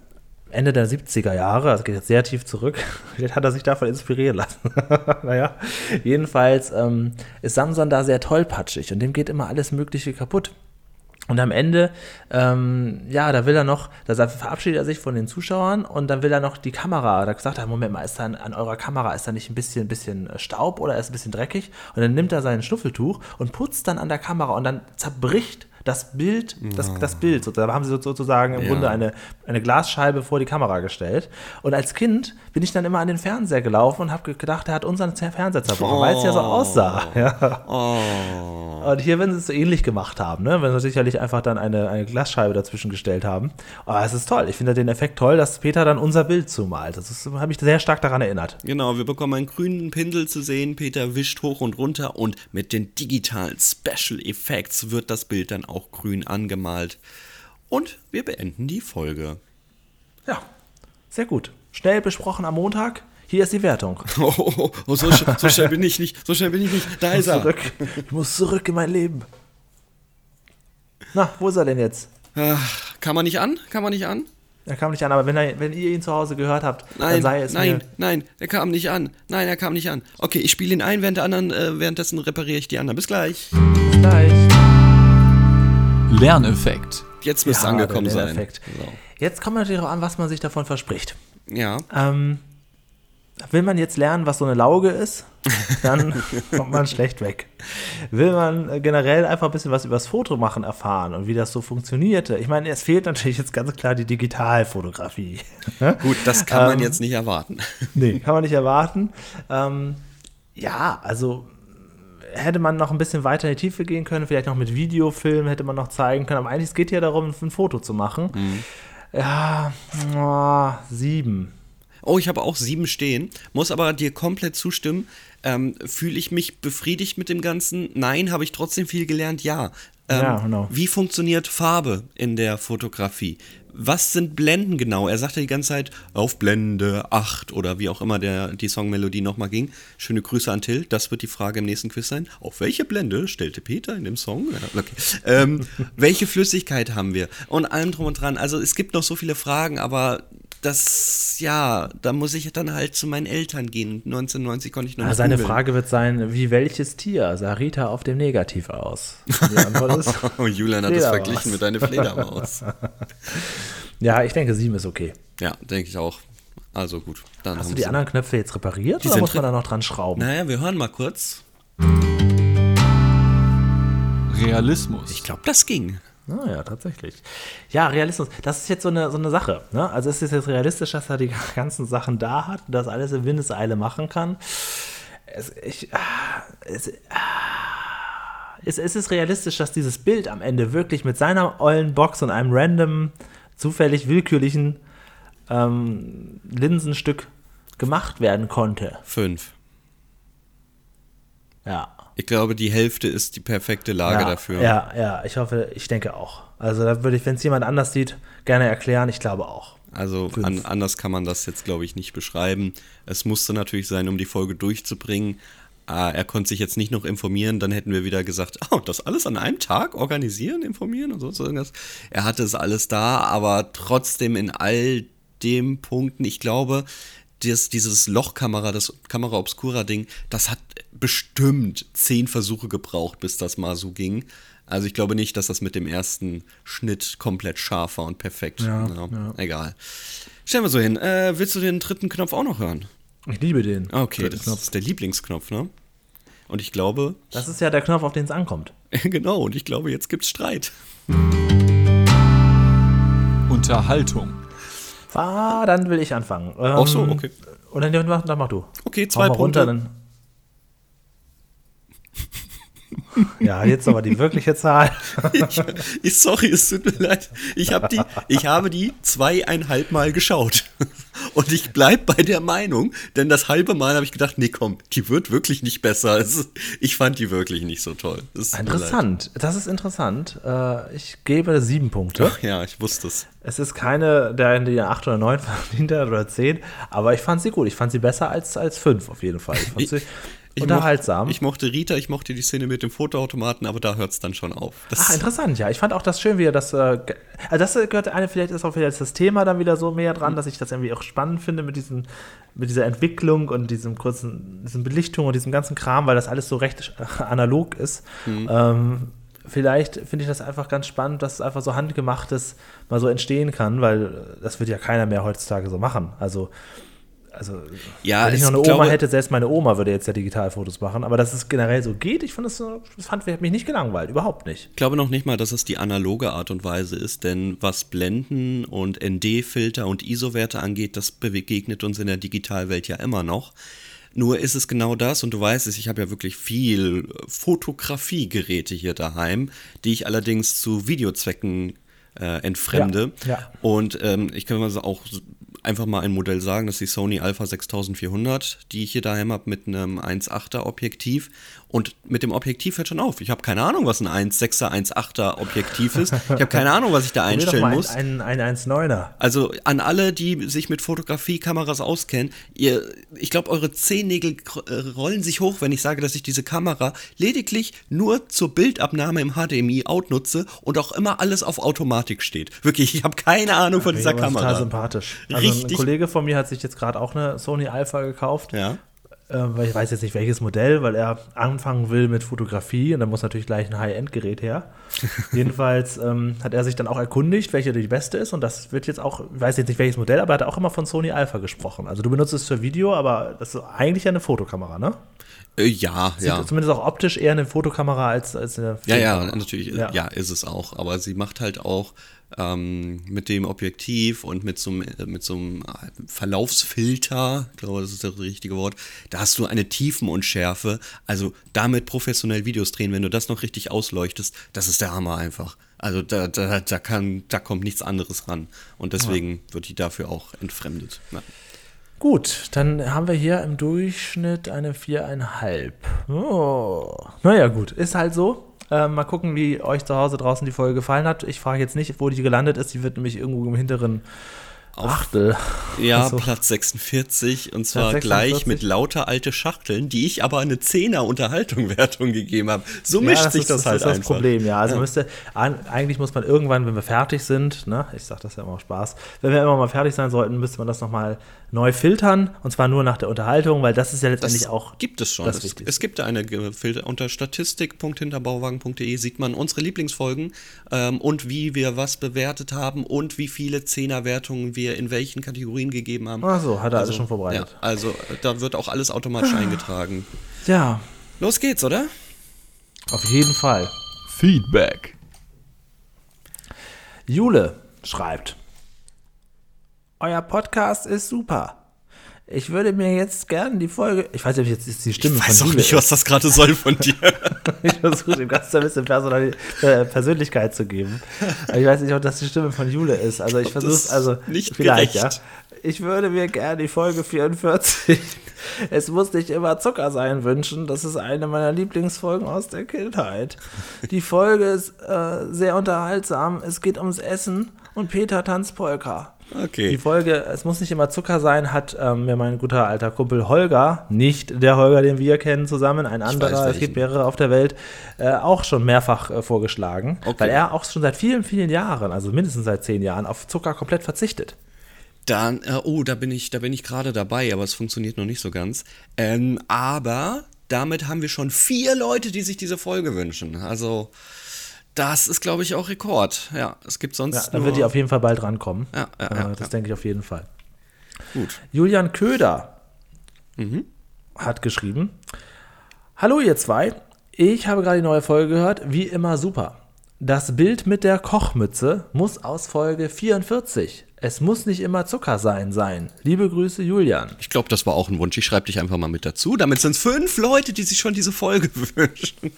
Ende der 70er Jahre, also geht jetzt sehr tief zurück, vielleicht hat er sich davon inspirieren lassen. naja, jedenfalls ähm, ist Samson da sehr tollpatschig und dem geht immer alles Mögliche kaputt. Und am Ende, ähm, ja, da will er noch, da verabschiedet er sich von den Zuschauern und dann will er noch die Kamera, da sagt er, Moment mal, ist da an, an eurer Kamera, ist da nicht ein bisschen, bisschen Staub oder ist ein bisschen dreckig? Und dann nimmt er sein Schnuffeltuch und putzt dann an der Kamera und dann zerbricht das Bild, das, das Bild, so, da haben sie so- sozusagen im Ja. Grunde eine, eine Glasscheibe vor die Kamera gestellt. Und als Kind bin ich dann immer an den Fernseher gelaufen und habe gedacht, er hat unseren Fernseher zerbrochen, weil es ja so aussah. Ja. Oh. Und hier werden sie es so ähnlich gemacht haben, ne? Wenn sie sicherlich einfach dann eine, eine Glasscheibe dazwischen gestellt haben. Aber es ist toll. Ich finde den Effekt toll, dass Peter dann unser Bild zumalt. Das hat mich sehr stark daran erinnert. Genau, wir bekommen einen grünen Pinsel zu sehen. Peter wischt hoch und runter und mit den digitalen Special Effects wird das Bild dann auch grün angemalt. Und wir beenden die Folge. Ja, sehr gut. Schnell besprochen am Montag. Hier ist die Wertung. Oh, oh, oh so, sch so schnell bin ich nicht, so schnell bin ich nicht. Da ist er. Zurück. Ich muss zurück in mein Leben. Na, wo ist er denn jetzt? Ah, Kann man nicht an? Kann man nicht an? Er kam nicht an, aber wenn, er, wenn ihr ihn zu Hause gehört habt, dann Nein, sei es nein, mir. nein, er kam nicht an. Nein, er kam nicht an. Okay, ich spiele ihn ein, während der anderen, äh, währenddessen repariere ich die anderen. Bis gleich. Bis gleich. Lerneffekt. Jetzt müsste Ja, angekommen der sein. Lerneffekt. So. Jetzt kommt natürlich auch an, was man sich davon verspricht. Ja. Ähm, will man jetzt lernen, was so eine Lauge ist, dann kommt man schlecht weg. Will man äh, generell einfach ein bisschen was übers Fotomachen erfahren und wie das so funktionierte? Ich meine, es fehlt natürlich jetzt ganz klar die Digitalfotografie. Gut, das kann man Ähm, jetzt nicht erwarten. Nee, kann man nicht erwarten. Ähm, ja, also hätte man noch ein bisschen weiter in die Tiefe gehen können, vielleicht noch mit Videofilm hätte man noch zeigen können, aber eigentlich es geht ja darum, ein Foto zu machen. Ja, oh, sieben. Oh, ich habe auch sieben stehen, muss aber dir komplett zustimmen. Ähm, Fühle ich mich befriedigt mit dem Ganzen? Nein, habe ich trotzdem viel gelernt? Ja. Ähm, Ja, genau. Wie funktioniert Farbe in der Fotografie? Was sind Blenden genau? Er sagte die ganze Zeit auf Blende 8 oder wie auch immer der, die Songmelodie nochmal ging. Schöne Grüße an Till. Das wird die Frage im nächsten Quiz sein. Auf welche Blende stellte Peter in dem Song? Ja, okay. ähm, welche Flüssigkeit haben wir? Und allem drum und dran. Also es gibt noch so viele Fragen, aber das, ja, da muss ich dann halt zu meinen Eltern gehen. 1990 konnte ich noch Ja, nicht seine googeln. Frage wird sein, wie welches Tier sah Rita auf dem Negativ aus? Die Antwort ist, Oh, Julian hat es Fledermaus. verglichen mit deiner Fledermaus. ja, ich denke, sieben ist okay. ja, denke ich auch. Also gut. Dann Hast du die anderen Knöpfe jetzt repariert Die oder muss man da noch dran schrauben? Naja, wir hören mal kurz. Realismus. Ich glaube, das ging. Ah, ja, tatsächlich. Ja, Realismus, das ist jetzt so eine, so eine Sache. Ne? Also es ist jetzt realistisch, dass er die ganzen Sachen da hat und das alles in Windeseile machen kann. Es, ich, ah, es, ah, ist, ist es realistisch, dass dieses Bild am Ende wirklich mit seiner ollen Box und einem random, zufällig willkürlichen ähm, Linsenstück gemacht werden konnte? Fünf. Ja. Ich glaube, die Hälfte ist die perfekte Lage ja, dafür. Ja, ja, ich hoffe, ich denke auch. Also da würde ich, wenn es jemand anders sieht, gerne erklären. Ich glaube auch. Also an, anders kann man das jetzt, glaube ich, nicht beschreiben. Es musste natürlich sein, um die Folge durchzubringen. Ah, er konnte sich jetzt nicht noch informieren, dann hätten wir wieder gesagt, oh, das alles an einem Tag organisieren, informieren und so irgendwas. Er hatte es alles da, aber trotzdem in all den Punkten, ich glaube, das, dieses Lochkamera, das Kamera Obscura Ding, das hat bestimmt zehn Versuche gebraucht, bis das mal so ging. Also ich glaube nicht, dass das mit dem ersten Schnitt komplett scharf war und perfekt. Ja, Ja, ja. Egal. Stellen wir so hin. Äh, willst du den dritten Knopf auch noch hören? Ich liebe den. Okay, das Knopf. ist der Lieblingsknopf, ne? Und ich glaube, Das ist ja der Knopf, auf den es ankommt. genau, und ich glaube, jetzt gibt's Streit. Unterhaltung. Ah, dann will ich anfangen. Ähm, Ach so, okay. Oder dann mach, dann mach du. Okay, zwei mal Punkte. runter, dann. Ja, jetzt aber die wirkliche Zahl. ich, ich, sorry, es tut mir leid. Ich, hab die, ich habe die zweieinhalb Mal geschaut. Und ich bleib bei der Meinung, denn das halbe Mal habe ich gedacht, nee, komm, die wird wirklich nicht besser. Ich fand die wirklich nicht so toll. Interessant. Das ist interessant. Äh, ich gebe sieben Punkte. Ach ja, ich wusste es. Es ist keine, der die acht oder neun verdient hat oder zehn, aber ich fand sie gut. Ich fand sie besser als, als fünf auf jeden Fall. Ich fand sie Ich unterhaltsam. Mochte, ich mochte Rita, ich mochte die Szene mit dem Fotoautomaten, aber da hört es dann schon auf. Das, Ach, interessant, ja. Ich fand auch das schön, wie er das. Äh, also das gehört eine, vielleicht ist auch vielleicht das Thema dann wieder so mehr Mhm. dran, dass ich das irgendwie auch spannend finde mit diesen, mit dieser Entwicklung und diesem kurzen, diesen Belichtung und diesem ganzen Kram, weil das alles so recht äh, analog ist. Mhm. Ähm, vielleicht finde ich das einfach ganz spannend, dass es einfach so handgemachtes mal so entstehen kann, weil äh, das wird ja keiner mehr heutzutage so machen. Also also, Ja, wenn ich noch eine Oma glaube- hätte, selbst meine Oma würde jetzt ja Digitalfotos machen, aber dass es generell so geht, ich fand das, so- das fand, hat mich nicht gelangweilt, überhaupt nicht. Ich glaube noch nicht mal, dass es die analoge Art und Weise ist, denn was Blenden und ND-Filter und ISO-Werte angeht, das begegnet uns in der Digitalwelt ja immer noch. Nur ist es genau das, und du weißt es, ich habe ja wirklich viel Fotografiegeräte hier daheim, die ich allerdings zu Videozwecken äh, entfremde. Ja, ja. Und ähm, ich kann mal so auch einfach mal ein Modell sagen, das ist die Sony Alpha 6400, die ich hier daheim habe mit einem 1.8er Objektiv. Und mit dem Objektiv hört schon auf. Ich habe keine Ahnung, was ein 1.6er, 1.8er Objektiv ist. Ich habe keine Ahnung, was ich da einstellen mal muss. Ein, ein, ein 1.9er. Also an alle, die sich mit Fotografiekameras auskennen, ihr, ich glaube, eure Zehennägel äh, rollen sich hoch, wenn ich sage, dass ich diese Kamera lediglich nur zur Bildabnahme im HDMI-Out nutze und auch immer alles auf Automatik steht. Wirklich, ich habe keine Ahnung von dieser aber Total Kamera. sympathisch. Also ein Richtig. Kollege von mir hat sich jetzt gerade auch eine Sony Alpha gekauft. Ja. Äh, weil ich weiß jetzt nicht welches Modell, weil er anfangen will mit Fotografie und dann muss natürlich gleich ein High-End-Gerät her. Jedenfalls ähm, hat er sich dann auch erkundigt, welche die beste ist und das wird jetzt auch, ich weiß jetzt nicht welches Modell, aber er hat auch immer von Sony Alpha gesprochen. Also du benutzt es für Video, aber das ist eigentlich ja eine Fotokamera, ne? Äh, ja, Sieht ja. zumindest auch optisch eher eine Fotokamera als, als eine Ja, ja, Filmkamera. natürlich, Ja. ja. ist es auch. Aber sie macht halt auch ähm, mit dem Objektiv und mit so, einem, äh, mit so einem Verlaufsfilter, ich glaube, das ist das richtige Wort, da hast du eine Tiefenunschärfe. Also damit professionell Videos drehen, wenn du das noch richtig ausleuchtest, das ist der Hammer einfach. Also da, da, da, kann, da kommt nichts anderes ran. Und deswegen wird die dafür auch entfremdet. Ja. Gut, dann haben wir hier im Durchschnitt eine viereinhalb. Oh. Naja, gut, ist halt so. Ähm, mal gucken, wie euch zu Hause draußen die Folge gefallen hat. Ich frage jetzt nicht, wo die gelandet ist. Die wird nämlich irgendwo im hinteren Achtel. Ja, Also, Platz 46 und zwar Platz gleich 46. mit lauter alte Schachteln, die ich aber eine 10er Unterhaltung-Wertung gegeben habe. So ja, mischt das sich ist, das, halt ist das einfach. Problem, ja. Also müsste, an, eigentlich muss man irgendwann, wenn wir fertig sind, ne, ich sage das ja immer auf Spaß, wenn wir immer mal fertig sein sollten, müsste man das nochmal neu filtern und zwar nur nach der Unterhaltung, weil das ist ja Das letztendlich auch gibt es schon. das Es, es gibt da eine Filter unter statistik.hinterbauwagen.de sieht man unsere Lieblingsfolgen ähm, und wie wir was bewertet haben und wie viele Zehnerwertungen wir in welchen Kategorien gegeben haben. Ach so, hat er alles schon vorbereitet. Ja, also da wird auch alles automatisch eingetragen. Ja, Los geht's, oder? auf jeden Fall. Feedback. Jule schreibt: Euer Podcast ist super. Ich würde mir jetzt gerne die Folge. Ich weiß nicht, ob jetzt ist die Stimme Ich weiß von auch nicht, was das gerade soll von dir. Ich versuche dem Ganzen ein bisschen Personal äh, Persönlichkeit zu geben. Ich weiß nicht, ob das die Stimme von Jule ist. Also ich versuche es, also ist nicht vielleicht, gerecht. ja. Ich würde mir gerne die Folge 44. Es muss nicht immer Zucker sein wünschen. Das ist eine meiner Lieblingsfolgen aus der Kindheit. Die Folge ist äh, sehr unterhaltsam. Es geht ums Essen und Peter tanzt Polka. Die Okay. Folge, es muss nicht immer Zucker sein, hat ähm, mir mein guter alter Kumpel Holger, nicht der Holger, den wir kennen zusammen, ein anderer, es gibt mehrere auf der Welt, äh, auch schon mehrfach äh, vorgeschlagen, Okay. weil er auch schon seit vielen, vielen Jahren, also mindestens seit zehn Jahren, auf Zucker komplett verzichtet. Dann, äh, oh, da bin ich, da bin ich gerade dabei, aber es funktioniert noch nicht so ganz. Ähm, aber damit haben wir schon vier Leute, die sich diese Folge wünschen. Also, das ist, glaube ich, auch Rekord. Ja, es gibt sonst. Ja, dann wird die auf jeden Fall bald rankommen. Ja, ja, äh, ja, das denke ich auf jeden Fall. Gut. Julian Köder Mhm. hat geschrieben: Hallo, ihr zwei. Ich habe gerade die neue Folge gehört. Wie immer super. Das Bild mit der Kochmütze muss aus Folge 44. Es muss nicht immer Zucker sein sein. Liebe Grüße, Julian. Ich glaube, das war auch ein Wunsch. Ich schreibe dich einfach mal mit dazu. Damit sind es fünf Leute, die sich schon diese Folge wünschen.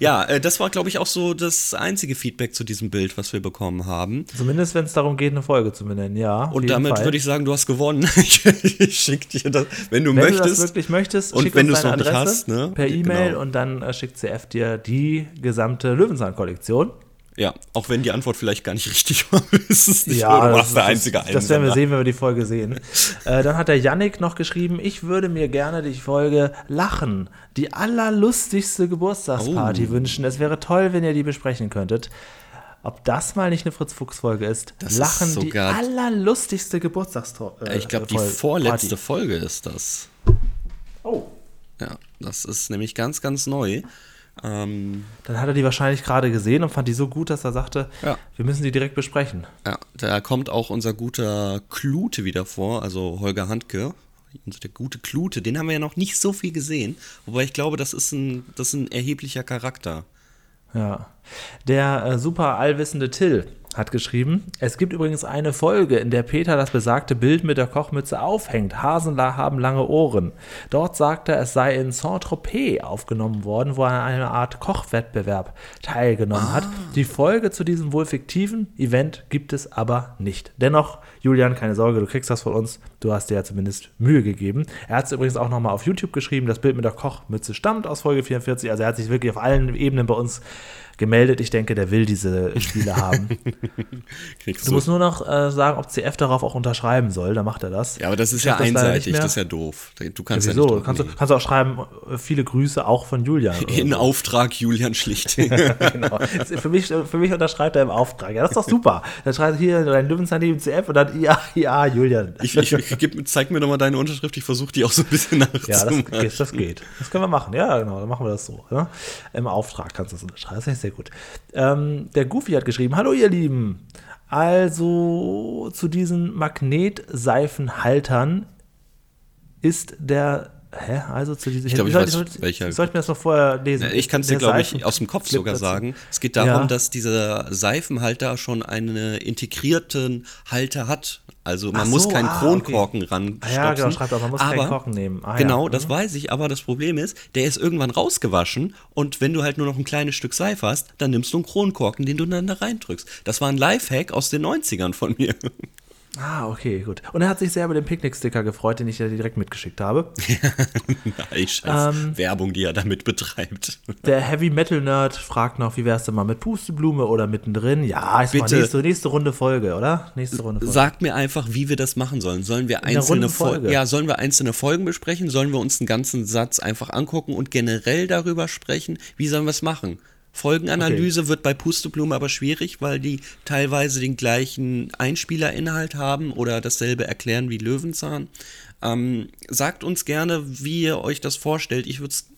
ja, äh, das war, glaube ich, auch so das einzige Feedback zu diesem Bild, was wir bekommen haben. Zumindest, wenn es darum geht, eine Folge zu benennen, ja. Und damit würde ich sagen, du hast gewonnen. ich ich schick dir das, wenn du wenn möchtest. du das wirklich möchtest, Und wenn du es nicht Adresse hast, ne? per E-Mail Genau. und dann äh, schickt CF dir die gesamte Löwenzahn-Kollektion. Ja, auch wenn die Antwort vielleicht gar nicht richtig war, ist es nicht Ja. Du das, warst der das- einzige Das werden wir sehen, wenn wir die Folge sehen. äh, dann hat der Yannick noch geschrieben, ich würde mir gerne die Folge Lachen, die allerlustigste Geburtstagsparty Oh. wünschen. Es wäre toll, wenn ihr die besprechen könntet. Ob das mal nicht eine Fritz-Fuchs-Folge ist. Das ist Lachen, die sogar- allerlustigste Geburtstagsparty. Ich glaube, die vorletzte Folge ist das. Oh. Ja, das ist nämlich ganz, ganz neu. Ähm, Dann hat er die wahrscheinlich gerade gesehen und fand die so gut, dass er sagte, Ja. wir müssen die direkt besprechen. ja, da kommt auch unser guter Klute wieder vor, also Holger Handke. Also der gute Klute, den haben wir ja noch nicht so viel gesehen. Wobei ich glaube, das ist ein, das ist ein erheblicher Charakter. Ja. Der äh, super allwissende Till hat geschrieben, es gibt übrigens eine Folge, in der Peter das besagte Bild mit der Kochmütze aufhängt. Hasen haben lange Ohren. Dort sagt er, es sei in Saint-Tropez aufgenommen worden, wo er an einer Art Kochwettbewerb teilgenommen hat. Die Folge zu diesem wohl fiktiven Event gibt es aber nicht. Dennoch, Julian, keine Sorge, du kriegst das von uns. Du hast dir ja zumindest Mühe gegeben. Er hat es übrigens auch nochmal auf YouTube geschrieben. Das Bild mit der Kochmütze stammt aus Folge 44. Also er hat sich wirklich auf allen Ebenen bei uns gemeldet. Ich denke, der will diese Spiele haben. Du musst nur noch äh, sagen, ob CF darauf auch unterschreiben soll. Dann macht er das. ja, aber das ist ja das nicht einseitig, das ist ja doof. Du kannst ja, Wieso? nicht drauf kannst, du, kannst du auch schreiben, äh, viele Grüße auch von Julian. In so. Auftrag Julian Schlicht. genau. für, mich, für mich unterschreibt er im Auftrag. Ja, das ist doch super. Dann schreibt er hier dein Löwenzahn neben CF und dann ja, ja, Julian. Ich, ich, ich geb, zeig mir nochmal deine Unterschrift, ich versuche die auch so ein bisschen Ja, das nachzumachen. geht, das geht. Das können wir machen. Ja, genau, dann machen wir das so. Ne? Im Auftrag kannst du das unterschreiben. Das ist sehr gut. Ähm, der Goofy hat geschrieben: Hallo, ihr Lieben. Also zu diesen Magnetseifenhaltern ist der. Hä? Also zu diesen. Ich glaub, ich weiß, soll- welcher- Soll ich mir das noch vorher lesen? Ich kann es dir, glaube ich, aus dem Kopf sogar dazu. sagen. Es geht darum, Ja. dass dieser Seifenhalter schon einen integrierten Halter hat. Also man Ach muss so, keinen ah, Kronkorken ran Ah ja, genau, schreibt auch, man muss keinen Korken nehmen. Ah, ja. genau, Mhm. das weiß ich, aber das Problem ist, der ist irgendwann rausgewaschen und wenn du halt nur noch ein kleines Stück Seife hast, dann nimmst du einen Kronkorken, den du dann da reindrückst. Das war ein Lifehack aus den 90ern von mir. Ah, okay, gut. Und er hat sich sehr über den Picknick-Sticker gefreut, den ich dir direkt mitgeschickt habe. Nein, scheiß Ähm. Werbung, die er damit betreibt. Der Heavy Metal Nerd fragt noch, wie wär's denn mal mit Pusteblume oder mittendrin? Ja, ist mal Bitte. nächste, nächste Runde Folge, oder? Nächste Runde Folge. Sag mir einfach, wie wir das machen sollen. Sollen wir einzelne Folgen, Folge. ja, sollen wir einzelne Folgen besprechen? Sollen wir uns einen ganzen Satz einfach angucken und generell darüber sprechen? Wie sollen wir es machen? Folgenanalyse wird bei Pusteblume aber schwierig, weil die teilweise den gleichen Einspielerinhalt haben oder dasselbe erklären wie Löwenzahn. Ähm, sagt uns gerne, wie ihr euch das vorstellt. Ich würde es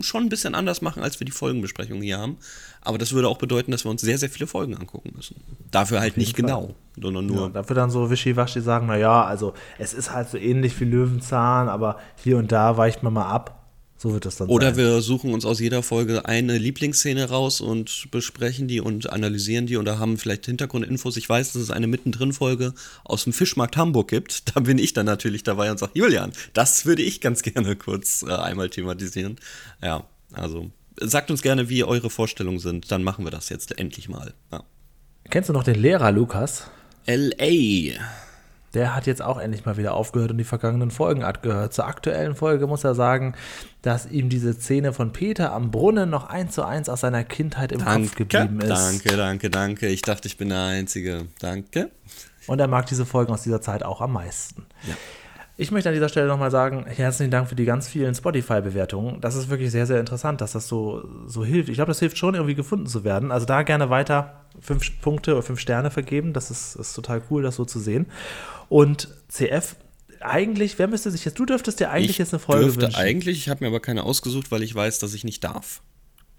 schon ein bisschen anders machen, als wir die Folgenbesprechung hier haben. Aber das würde auch bedeuten, dass wir uns sehr, sehr viele Folgen angucken müssen. Dafür halt nicht Fall. genau, sondern Ja, nur dafür dann so wischiwaschi sagen, naja, also es ist halt so ähnlich wie Löwenzahn, aber hier und da weicht man mal ab. So wird es dann Oder sein. wir suchen uns aus jeder Folge eine Lieblingsszene raus und besprechen die und analysieren die oder haben vielleicht Hintergrundinfos. Ich weiß, dass es eine Mittendrin-Folge aus dem Fischmarkt Hamburg gibt. Da bin ich dann natürlich dabei und sage, Julian, das würde ich ganz gerne kurz äh, einmal thematisieren. Ja, also sagt uns gerne, wie eure Vorstellungen sind. Dann machen wir das jetzt endlich mal. Ja. Kennst du noch den Lehrer Lukas? L.A. Der hat jetzt auch endlich mal wieder aufgehört und die vergangenen Folgen abgehört. Zur aktuellen Folge muss er sagen, dass ihm diese Szene von Peter am Brunnen noch eins zu eins aus seiner Kindheit im Kopf Danke, geblieben ist. danke, danke, danke. Ich dachte, ich bin der Einzige. Danke. Und er mag diese Folgen aus dieser Zeit auch am meisten. Ja. Ich möchte an dieser Stelle nochmal sagen, herzlichen Dank für die ganz vielen Spotify-Bewertungen. Das ist wirklich sehr, sehr interessant, dass das so, so hilft. Ich glaube, das hilft schon, irgendwie gefunden zu werden. Also da gerne weiter fünf Punkte oder fünf Sterne vergeben. Das ist, ist total cool, das so zu sehen. Und CF, eigentlich, wer müsste sich jetzt, du dürftest dir eigentlich ich jetzt eine Folge dürfte wünschen. eigentlich, ich habe mir aber keine ausgesucht, weil ich weiß, dass ich nicht darf.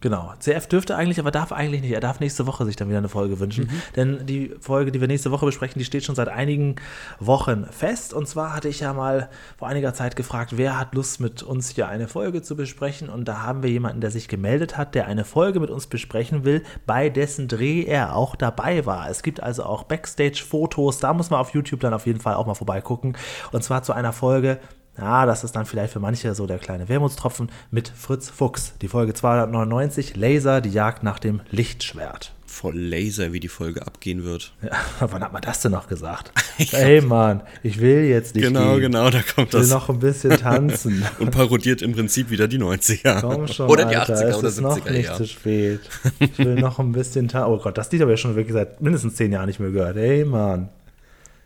Genau. CF dürfte eigentlich, aber darf eigentlich nicht. Er darf nächste Woche sich dann wieder eine Folge wünschen. Denn die Folge, die wir nächste Woche besprechen, die steht schon seit einigen Wochen fest. Und zwar hatte ich ja mal vor einiger Zeit gefragt, wer hat Lust mit uns hier eine Folge zu besprechen. Und da haben wir jemanden, der sich gemeldet hat, der eine Folge mit uns besprechen will, bei dessen Dreh er auch dabei war. Es gibt also auch Backstage-Fotos. Da muss man auf YouTube dann auf jeden Fall auch mal vorbeigucken. Und zwar zu einer Folge, ja, das ist dann vielleicht für manche so der kleine Wermutstropfen mit Fritz Fuchs. Die Folge 299, Laser, die Jagd nach dem Lichtschwert. Voll Laser, wie die Folge abgehen wird. Ja, wann hat man das denn noch gesagt? Ey Mann, ich will jetzt nicht Genau, gehen. genau, da kommt Ich will das. noch ein bisschen tanzen. Und parodiert im Prinzip wieder die 90er. Komm schon, oder die Alter, 80er es oder ist noch 70er, nicht ja. zu spät. Ich will noch ein bisschen tanzen. Oh Gott, das Lied habe ich schon wirklich seit mindestens zehn Jahren nicht mehr gehört. Ey Mann.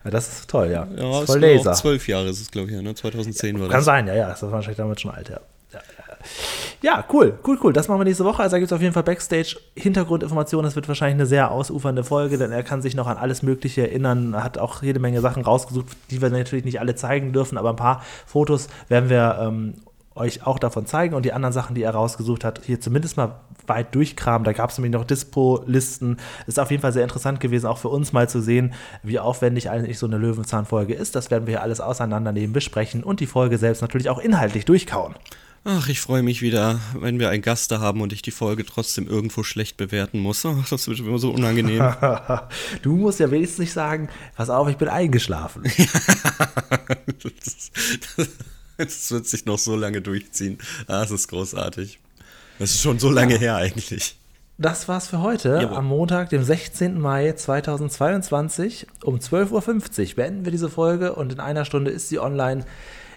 Ja, das ist toll, ja. Ja, das ist voll Laser. zwölf Jahre ist es, glaube ich, ja, ne? 2010 war Kann das. sein, ja, ja. Das war wahrscheinlich damals schon alt, ja. Ja, ja. ja, cool, cool, cool. Das machen wir nächste Woche. Also da gibt es auf jeden Fall Backstage-Hintergrundinformationen. Das wird wahrscheinlich eine sehr ausufernde Folge, denn er kann sich noch an alles Mögliche erinnern. Er hat auch jede Menge Sachen rausgesucht, die wir natürlich nicht alle zeigen dürfen, aber ein paar Fotos werden wir ähm, euch auch davon zeigen und die anderen Sachen, die er rausgesucht hat, hier zumindest mal weit durchkramen. Da gab es nämlich noch Dispo-Listen. Ist auf jeden Fall sehr interessant gewesen, auch für uns mal zu sehen, wie aufwendig eigentlich so eine Löwenzahn-Folge ist. Das werden wir hier alles auseinandernehmen, besprechen und die Folge selbst natürlich auch inhaltlich durchkauen. Ach, ich freue mich wieder, wenn wir einen Gast da haben und ich die Folge trotzdem irgendwo schlecht bewerten muss. Ach, das wird immer so unangenehm. du musst ja wenigstens nicht sagen, pass auf, ich bin eingeschlafen. das, das wird sich noch so lange durchziehen. Ah, das ist großartig. Das ist schon so lange her eigentlich. Das war's für heute. Jawohl. Am Montag, dem 16. Mai 2022 um 12.50 Uhr beenden wir diese Folge und in einer Stunde ist sie online.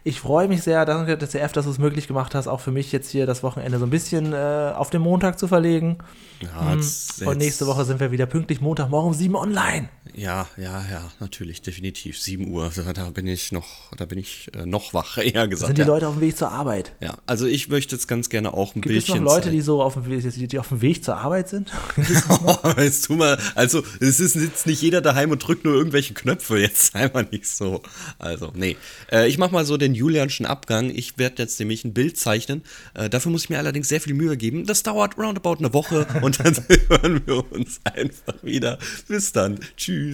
Ich freue mich sehr, danke der CF, dass du es möglich gemacht hast, auch für mich jetzt hier das Wochenende so ein bisschen äh, auf den Montag zu verlegen. Ja, jetzt- Hm. Und nächste Woche sind wir wieder pünktlich Montagmorgen um 7 Uhr online. Ja, ja, ja, natürlich, definitiv. 7 Uhr, da, bin ich noch, da bin ich äh, noch wach, eher gesagt. Sind die ja. Leute auf dem Weg zur Arbeit? ja, also ich möchte jetzt ganz gerne auch ein Gibt es noch Bildchen Leute, zeigen. die so auf dem, Weg- die, die auf dem Weg zur Arbeit sind? Jetzt tu mal, also es ist jetzt nicht jeder daheim und drückt nur irgendwelche Knöpfe, jetzt sei mal nicht so. Also, nee. Äh, ich mach mal so den Julianschen Abgang. Ich werde jetzt nämlich ein Bild zeichnen. Äh, dafür muss ich mir allerdings sehr viel Mühe geben. Das dauert roundabout eine Woche und dann hören wir uns einfach wieder. Bis dann. Tschüss.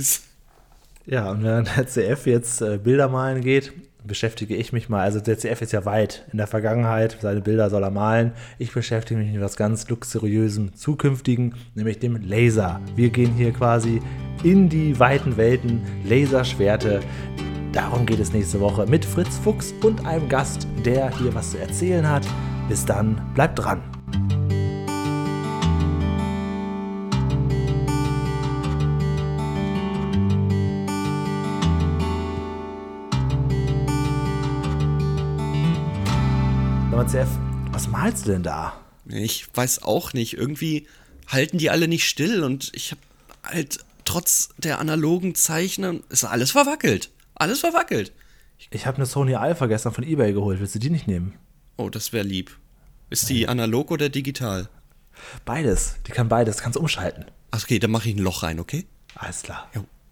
Ja, und während der CF jetzt äh, Bilder malen geht, beschäftige ich mich mal. Also der CF ist ja weit in der Vergangenheit, seine Bilder soll er malen. Ich beschäftige mich mit was ganz luxuriösem Zukünftigen, nämlich dem Laser. Wir gehen hier quasi in die weiten Welten, Laserschwerte. Darum geht es nächste Woche mit Fritz Fuchs und einem Gast, der hier was zu erzählen hat. Bis dann, bleibt dran. Sag mal, CF, was malst du denn da? Ich weiß auch nicht. Irgendwie halten die alle nicht still und ich habe halt trotz der analogen Zeichnen ist alles verwackelt. Alles verwackelt. Ich habe eine Sony Alpha gestern von eBay geholt. Willst du die nicht nehmen? Oh, das wäre lieb. Ist die analog oder digital? Beides. Die kann beides. Kannst umschalten. Ach, okay, dann mache ich ein Loch rein, okay? Alles klar. Jo.